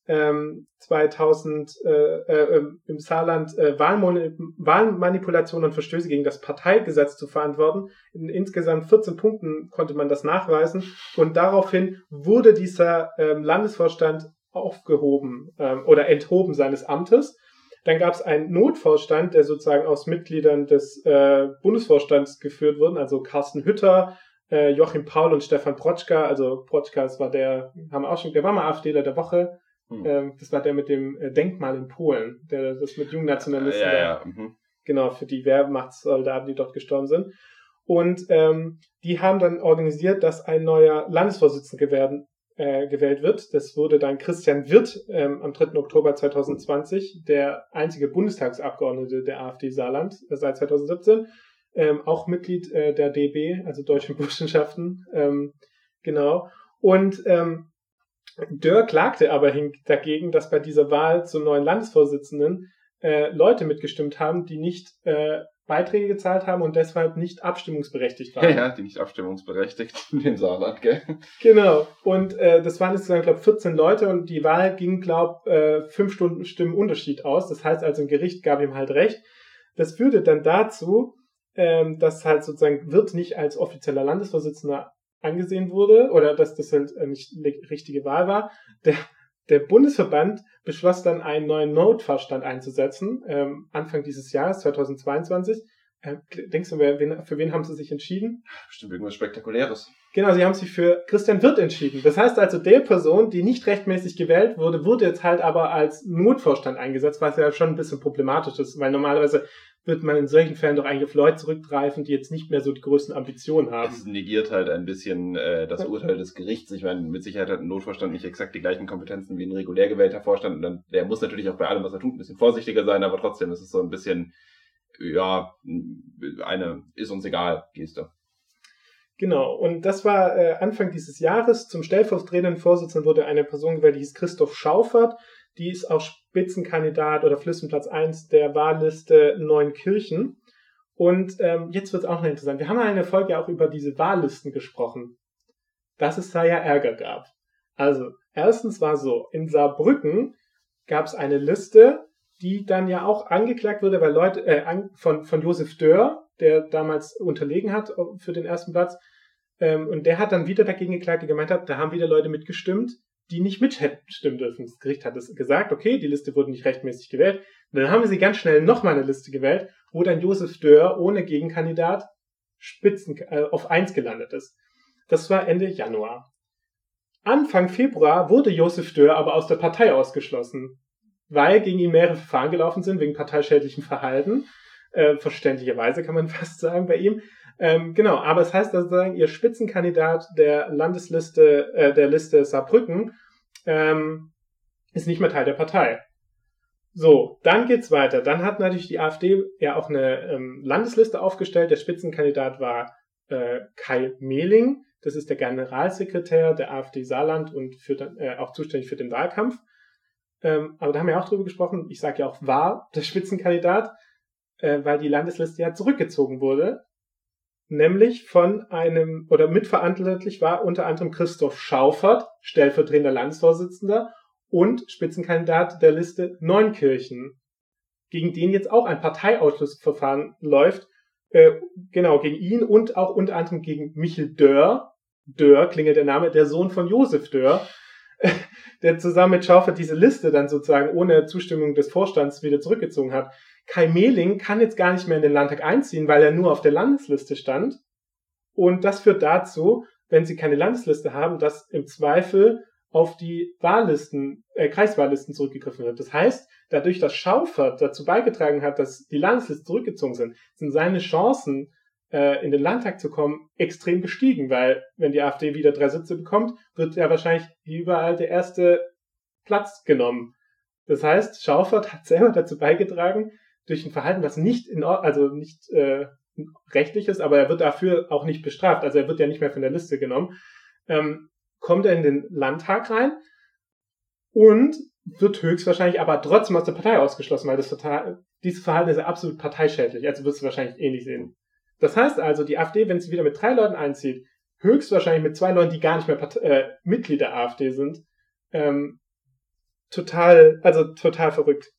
ähm, 2000 äh, äh, im Saarland äh, Wahlmanipulation und Verstöße gegen das Parteigesetz zu verantworten. In insgesamt 14 Punkten konnte man das nachweisen und daraufhin wurde dieser ähm, Landesvorstand aufgehoben ähm, oder enthoben seines Amtes. Dann gab es einen Notvorstand, der sozusagen aus Mitgliedern des äh, Bundesvorstands geführt wurde, also Carsten Hütter, äh, Joachim Paul und Stefan Protschka, also Protschka, das war der, haben auch schon, der war mal AfDler der Woche, Hm. Ähm, das war der mit dem äh, Denkmal in Polen, der das mit Jungnationalisten. Ja, ja, ja. Mhm. Genau, für die Wehrmachtssoldaten, die dort gestorben sind. Und ähm, die haben dann organisiert, dass ein neuer Landesvorsitzender werden, äh, gewählt wird. Das wurde dann Christian Wirth ähm, am 3. Oktober 2020, der einzige Bundestagsabgeordnete der AfD Saarland äh, seit 2017, ähm, auch Mitglied äh, der DB, also Deutschen Burschenschaften. Ähm, genau. Und ähm, Dörr klagte aber dagegen, dass bei dieser Wahl zum neuen Landesvorsitzenden äh, Leute mitgestimmt haben, die nicht äh, Beiträge gezahlt haben und deshalb nicht abstimmungsberechtigt waren. Ja, ja, die nicht abstimmungsberechtigt in dem Saarland, gell? Genau. Und äh, das waren insgesamt, glaube ich, 14 Leute und die Wahl ging, glaube äh, fünf Stunden Stimmen Unterschied aus. Das heißt also, ein Gericht gab ihm halt recht. Das führte dann dazu, ähm, dass halt sozusagen Wirt nicht als offizieller Landesvorsitzender angesehen wurde oder dass das halt nicht richtige Wahl war. Der, der Bundesverband beschloss dann einen neuen Notfallstand einzusetzen, ähm, Anfang dieses Jahres, 2022. Äh, denkst du, wen, für wen haben sie sich entschieden? Bestimmt irgendwas Spektakuläres. Genau, sie haben sich für Christian Wirth entschieden. Das heißt also, der Person, die nicht rechtmäßig gewählt wurde, wurde jetzt halt aber als Notvorstand eingesetzt, was ja schon ein bisschen problematisch ist, weil normalerweise wird man in solchen Fällen doch eigentlich auf Leute zurückgreifen, die jetzt nicht mehr so die größten Ambitionen haben. Es negiert halt ein bisschen äh, das Urteil des Gerichts. Ich meine, mit Sicherheit hat ein Notvorstand nicht exakt die gleichen Kompetenzen wie ein regulär gewählter Vorstand. Und dann, der muss natürlich auch bei allem, was er tut, ein bisschen vorsichtiger sein, aber trotzdem ist es so ein bisschen, ja, eine ist uns egal Geste. Genau, und das war äh, Anfang dieses Jahres. Zum stellvertretenden Vorsitzenden wurde eine Person gewählt, die hieß Christoph Schaufert. Die ist auch Spitzenkandidat oder Flüssenplatz 1 der Wahlliste Neunkirchen. Und ähm, jetzt wird es auch noch interessant. Wir haben in einer Folge auch über diese Wahllisten gesprochen, dass es da ja Ärger gab. Also, erstens war so, in Saarbrücken gab es eine Liste, die dann ja auch angeklagt wurde, weil Leute äh, von, von Josef Dörr, der damals unterlegen hat für den ersten Platz, ähm, und der hat dann wieder dagegen geklagt, der gemeint hat, da haben wieder Leute mitgestimmt, die nicht mit hätten stimmen dürfen. Das Gericht hat es gesagt, okay, die Liste wurde nicht rechtmäßig gewählt. Und dann haben sie ganz schnell nochmal eine Liste gewählt, wo dann Josef Dörr ohne Gegenkandidat Spitzen äh, auf eins gelandet ist. Das war Ende Januar. Anfang Februar wurde Josef Dörr aber aus der Partei ausgeschlossen, weil gegen ihn mehrere Verfahren gelaufen sind wegen parteischädlichen Verhalten. Äh, verständlicherweise kann man fast sagen bei ihm. Ähm, genau, aber es heißt sozusagen, ihr Spitzenkandidat der Landesliste, äh, der Liste Saarbrücken, ähm, ist nicht mehr Teil der Partei. So, dann geht's weiter. Dann hat natürlich die AfD ja auch eine ähm, Landesliste aufgestellt. Der Spitzenkandidat war äh, Kai Mehling. Das ist der Generalsekretär der AfD Saarland und für, äh, auch zuständig für den Wahlkampf. Ähm, aber da haben wir auch drüber gesprochen. Ich sage ja auch war der Spitzenkandidat, äh, weil die Landesliste ja zurückgezogen wurde nämlich von einem oder mitverantwortlich war unter anderem Christoph Schaufert, stellvertretender Landesvorsitzender und Spitzenkandidat der Liste Neunkirchen, gegen den jetzt auch ein Parteiausschlussverfahren läuft, äh, genau, gegen ihn und auch unter anderem gegen Michel Dörr, Dörr klingelt der Name, der Sohn von Josef Dörr, der zusammen mit Schaufert diese Liste dann sozusagen ohne Zustimmung des Vorstands wieder zurückgezogen hat. Kai Mehling kann jetzt gar nicht mehr in den Landtag einziehen, weil er nur auf der Landesliste stand. Und das führt dazu, wenn sie keine Landesliste haben, dass im Zweifel auf die Wahllisten, äh, Kreiswahllisten zurückgegriffen wird. Das heißt, dadurch, dass Schaufert dazu beigetragen hat, dass die Landeslisten zurückgezogen sind, sind seine Chancen, äh, in den Landtag zu kommen, extrem gestiegen, weil wenn die AfD wieder drei Sitze bekommt, wird ja wahrscheinlich überall der erste Platz genommen. Das heißt, Schaufert hat selber dazu beigetragen, durch ein Verhalten, was nicht in also nicht äh, rechtlich ist, aber er wird dafür auch nicht bestraft. Also er wird ja nicht mehr von der Liste genommen. Ähm, kommt er in den Landtag rein und wird höchstwahrscheinlich aber trotzdem aus der Partei ausgeschlossen, weil das Partei, dieses Verhalten ist ja absolut parteischädlich. Also wirst du wahrscheinlich ähnlich sehen. Das heißt also, die AfD, wenn sie wieder mit drei Leuten einzieht, höchstwahrscheinlich mit zwei Leuten, die gar nicht mehr Part äh, Mitglied der AfD sind, ähm, total, also total verrückt.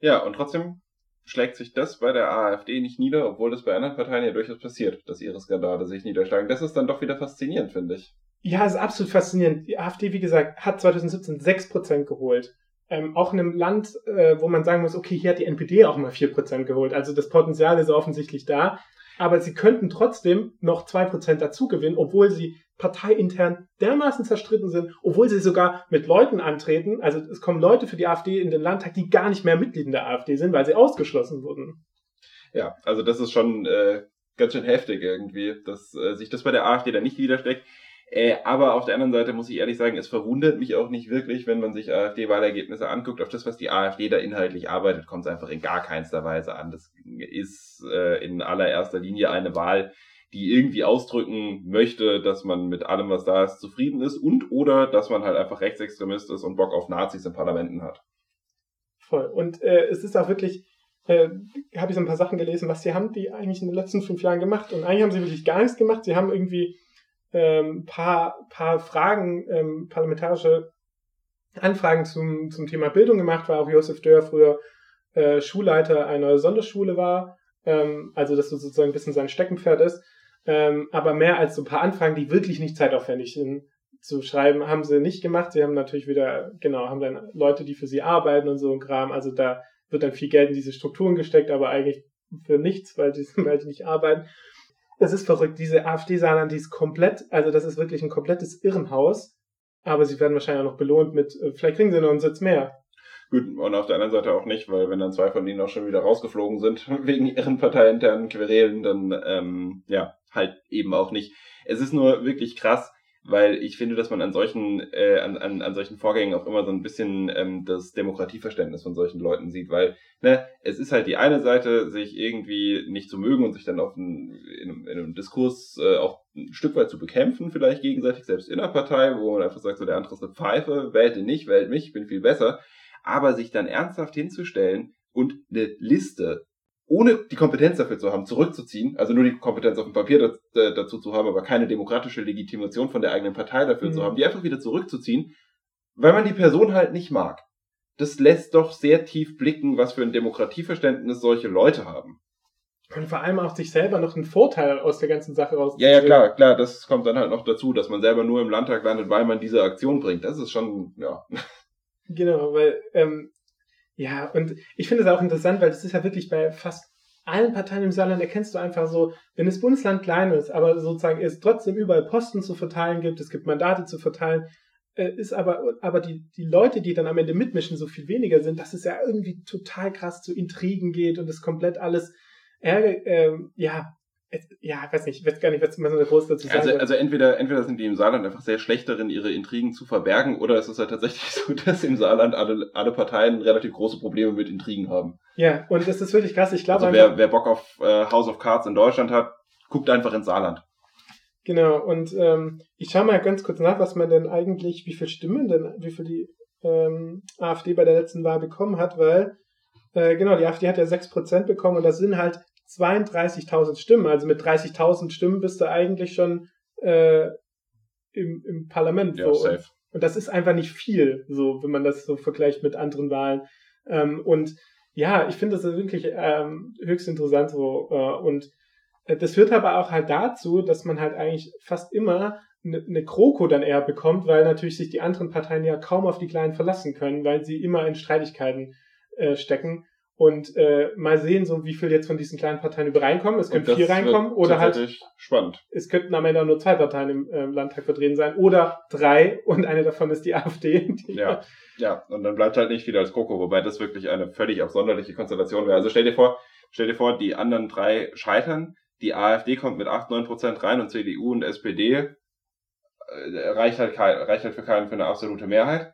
Ja, und trotzdem schlägt sich das bei der AfD nicht nieder, obwohl das bei anderen Parteien ja durchaus passiert, dass ihre Skandale sich niederschlagen. Das ist dann doch wieder faszinierend, finde ich. Ja, ist absolut faszinierend. Die AfD, wie gesagt, hat 2017 6% geholt. Ähm, auch in einem Land, äh, wo man sagen muss, okay, hier hat die NPD auch mal 4% geholt. Also das Potenzial ist offensichtlich da. Aber sie könnten trotzdem noch 2% dazu gewinnen, obwohl sie parteiintern dermaßen zerstritten sind, obwohl sie sogar mit Leuten antreten. Also es kommen Leute für die AfD in den Landtag, die gar nicht mehr Mitglied in der AfD sind, weil sie ausgeschlossen wurden. Ja, also das ist schon äh, ganz schön heftig irgendwie, dass äh, sich das bei der AfD dann nicht widerstreckt. Äh, aber auf der anderen Seite muss ich ehrlich sagen, es verwundert mich auch nicht wirklich, wenn man sich AfD-Wahlergebnisse anguckt. Auf das, was die AfD da inhaltlich arbeitet, kommt es einfach in gar keinster Weise an. Das ist äh, in allererster Linie eine Wahl, die irgendwie ausdrücken möchte, dass man mit allem, was da ist, zufrieden ist und oder dass man halt einfach Rechtsextremist ist und Bock auf Nazis in Parlamenten hat. Voll. Und äh, es ist auch wirklich, äh, habe ich so ein paar Sachen gelesen, was sie haben die eigentlich in den letzten fünf Jahren gemacht. Und eigentlich haben sie wirklich gar nichts gemacht. Sie haben irgendwie ähm, paar, paar Fragen, ähm, parlamentarische Anfragen zum, zum Thema Bildung gemacht, weil auch Josef Dörr früher äh, Schulleiter einer Sonderschule war. Ähm, also das sozusagen ein bisschen sein Steckenpferd ist. Ähm, aber mehr als so ein paar Anfragen, die wirklich nicht zeitaufwendig sind zu schreiben, haben sie nicht gemacht. Sie haben natürlich wieder, genau, haben dann Leute, die für sie arbeiten und so ein Kram. Also da wird dann viel Geld in diese Strukturen gesteckt, aber eigentlich für nichts, weil die, weil die nicht arbeiten. Es ist verrückt, diese AfD-Saarland, die ist komplett, also das ist wirklich ein komplettes Irrenhaus. Aber sie werden wahrscheinlich auch noch belohnt mit, äh, vielleicht kriegen sie noch einen Sitz mehr. Gut, und auf der anderen Seite auch nicht, weil wenn dann zwei von ihnen auch schon wieder rausgeflogen sind wegen ihren parteiinternen Querelen, dann ähm, ja, halt eben auch nicht. Es ist nur wirklich krass, weil ich finde, dass man an solchen, äh, an, an, an solchen Vorgängen auch immer so ein bisschen ähm, das Demokratieverständnis von solchen Leuten sieht, weil ne, es ist halt die eine Seite, sich irgendwie nicht zu mögen und sich dann auf ein, in, in einem Diskurs äh, auch ein Stück weit zu bekämpfen, vielleicht gegenseitig, selbst in der Partei, wo man einfach sagt, so der andere ist eine Pfeife, wählt ihn nicht, wählt mich, ich bin viel besser, aber sich dann ernsthaft hinzustellen und eine Liste ohne die Kompetenz dafür zu haben, zurückzuziehen, also nur die Kompetenz auf dem Papier dazu zu haben, aber keine demokratische Legitimation von der eigenen Partei dafür mhm. zu haben, die einfach wieder zurückzuziehen, weil man die Person halt nicht mag. Das lässt doch sehr tief blicken, was für ein Demokratieverständnis solche Leute haben. Und vor allem auch sich selber noch einen Vorteil aus der ganzen Sache raus. Ja, ja, klar, klar, das kommt dann halt noch dazu, dass man selber nur im Landtag landet, weil man diese Aktion bringt. Das ist schon, ja. Genau, weil ähm, ja, und ich finde es auch interessant, weil das ist ja wirklich bei fast allen Parteien im Saarland erkennst du einfach so, wenn das Bundesland klein ist, aber sozusagen es trotzdem überall Posten zu verteilen gibt, es gibt Mandate zu verteilen, äh, ist aber, aber die, die Leute, die dann am Ende mitmischen, so viel weniger sind, dass es ja irgendwie total krass zu Intrigen geht und es komplett alles, äh, äh, ja, ja, weiß nicht, ich weiß gar nicht, was man so groß dazu sagen also, also entweder, entweder sind die im Saarland einfach sehr schlecht darin, ihre Intrigen zu verbergen, oder es ist halt tatsächlich so, dass im Saarland alle, alle Parteien relativ große Probleme mit Intrigen haben. Ja, und das ist wirklich krass. Ich glaube also wer, wer Bock auf äh, House of Cards in Deutschland hat, guckt einfach ins Saarland. Genau, und ähm, ich schaue mal ganz kurz nach, was man denn eigentlich, wie viel Stimmen denn, wie viel die ähm, AfD bei der letzten Wahl bekommen hat, weil äh, genau, die AfD hat ja 6% bekommen und das sind halt 32.000 Stimmen. Also mit 30.000 Stimmen bist du eigentlich schon äh, im, im Parlament. Ja, so. safe. Und das ist einfach nicht viel, so wenn man das so vergleicht mit anderen Wahlen. Ähm, und ja, ich finde das wirklich ähm, höchst interessant so. Äh, und äh, das führt aber auch halt dazu, dass man halt eigentlich fast immer eine, eine Kroko dann eher bekommt, weil natürlich sich die anderen Parteien ja kaum auf die Kleinen verlassen können, weil sie immer in Streitigkeiten äh, stecken. Und äh, mal sehen, so wie viel jetzt von diesen kleinen Parteien übereinkommen. Es können vier reinkommen oder halt. Spannend. Es könnten am Ende nur zwei Parteien im äh, Landtag vertreten sein oder drei und eine davon ist die AfD. Die ja, ja. Und dann bleibt halt nicht viel als Koko, wobei das wirklich eine völlig absonderliche Konstellation wäre. Also stell dir vor, stell dir vor, die anderen drei scheitern. Die AfD kommt mit 8, 9 Prozent rein und CDU und SPD äh, reicht halt, reicht halt für keinen für eine absolute Mehrheit.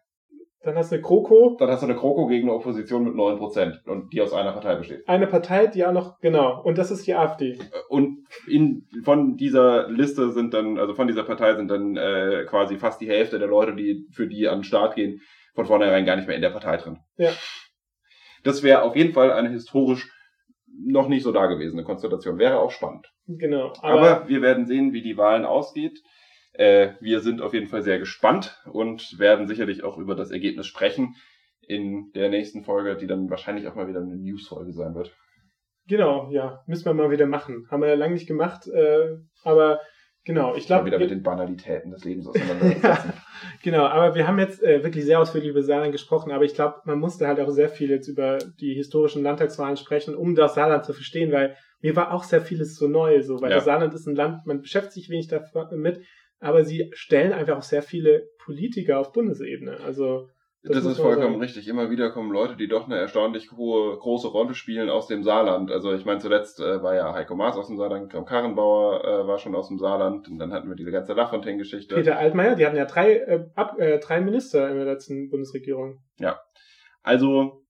Dann hast du eine Kroko. Dann hast du eine Kroko gegen eine Opposition mit 9% und die aus einer Partei besteht. Eine Partei, die auch noch, genau, und das ist die AfD. Und in, von dieser Liste sind dann, also von dieser Partei sind dann äh, quasi fast die Hälfte der Leute, die für die an den Start gehen, von vornherein gar nicht mehr in der Partei drin. Ja. Das wäre auf jeden Fall eine historisch noch nicht so dagewesene Konstellation. Wäre auch spannend. Genau. Aber, aber wir werden sehen, wie die Wahlen ausgeht. Äh, wir sind auf jeden Fall sehr gespannt und werden sicherlich auch über das Ergebnis sprechen in der nächsten Folge, die dann wahrscheinlich auch mal wieder eine News-Folge sein wird. Genau, ja, müssen wir mal wieder machen. Haben wir ja lange nicht gemacht, äh, aber genau, ich glaube. Wieder mit den Banalitäten des Lebens auseinandersetzen. ja, genau, aber wir haben jetzt äh, wirklich sehr ausführlich über Saarland gesprochen, aber ich glaube, man musste halt auch sehr viel jetzt über die historischen Landtagswahlen sprechen, um das Saarland zu verstehen, weil mir war auch sehr vieles so neu, so, weil ja. das Saarland ist ein Land, man beschäftigt sich wenig damit aber sie stellen einfach auch sehr viele Politiker auf Bundesebene. Also das, das ist vollkommen sagen. richtig. Immer wieder kommen Leute, die doch eine erstaunlich hohe, große Rolle spielen aus dem Saarland. Also ich meine, zuletzt äh, war ja Heiko Maas aus dem Saarland, Kram Karrenbauer äh, war schon aus dem Saarland und dann hatten wir diese ganze Lafontaine-Geschichte. Peter Altmaier, die hatten ja drei, äh, ab, äh, drei Minister in der letzten Bundesregierung. Ja. Also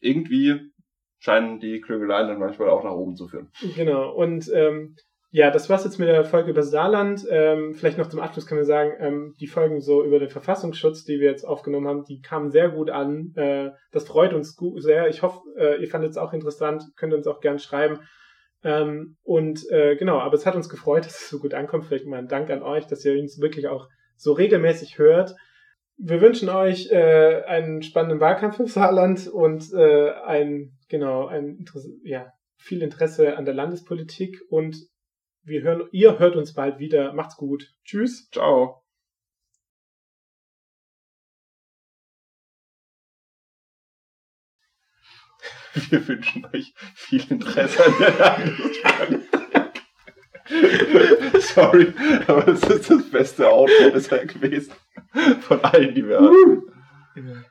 irgendwie scheinen die Klüngeleien dann manchmal auch nach oben zu führen. Genau. Und ähm, ja, das war's jetzt mit der Folge über Saarland. Ähm, vielleicht noch zum Abschluss können wir sagen, ähm, die Folgen so über den Verfassungsschutz, die wir jetzt aufgenommen haben, die kamen sehr gut an. Äh, das freut uns sehr. Ich hoffe, äh, ihr fandet es auch interessant. Könnt uns auch gern schreiben. Ähm, und äh, genau, aber es hat uns gefreut, dass es so gut ankommt. Vielleicht mal ein Dank an euch, dass ihr uns wirklich auch so regelmäßig hört. Wir wünschen euch äh, einen spannenden Wahlkampf im Saarland und äh, ein genau ein ja viel Interesse an der Landespolitik und wir hören, ihr hört uns bald wieder. Macht's gut. Tschüss. Ciao. Wir wünschen euch viel Interesse an der. Sorry, aber es ist das beste Outro bisher gewesen. Von allen, die wir hatten.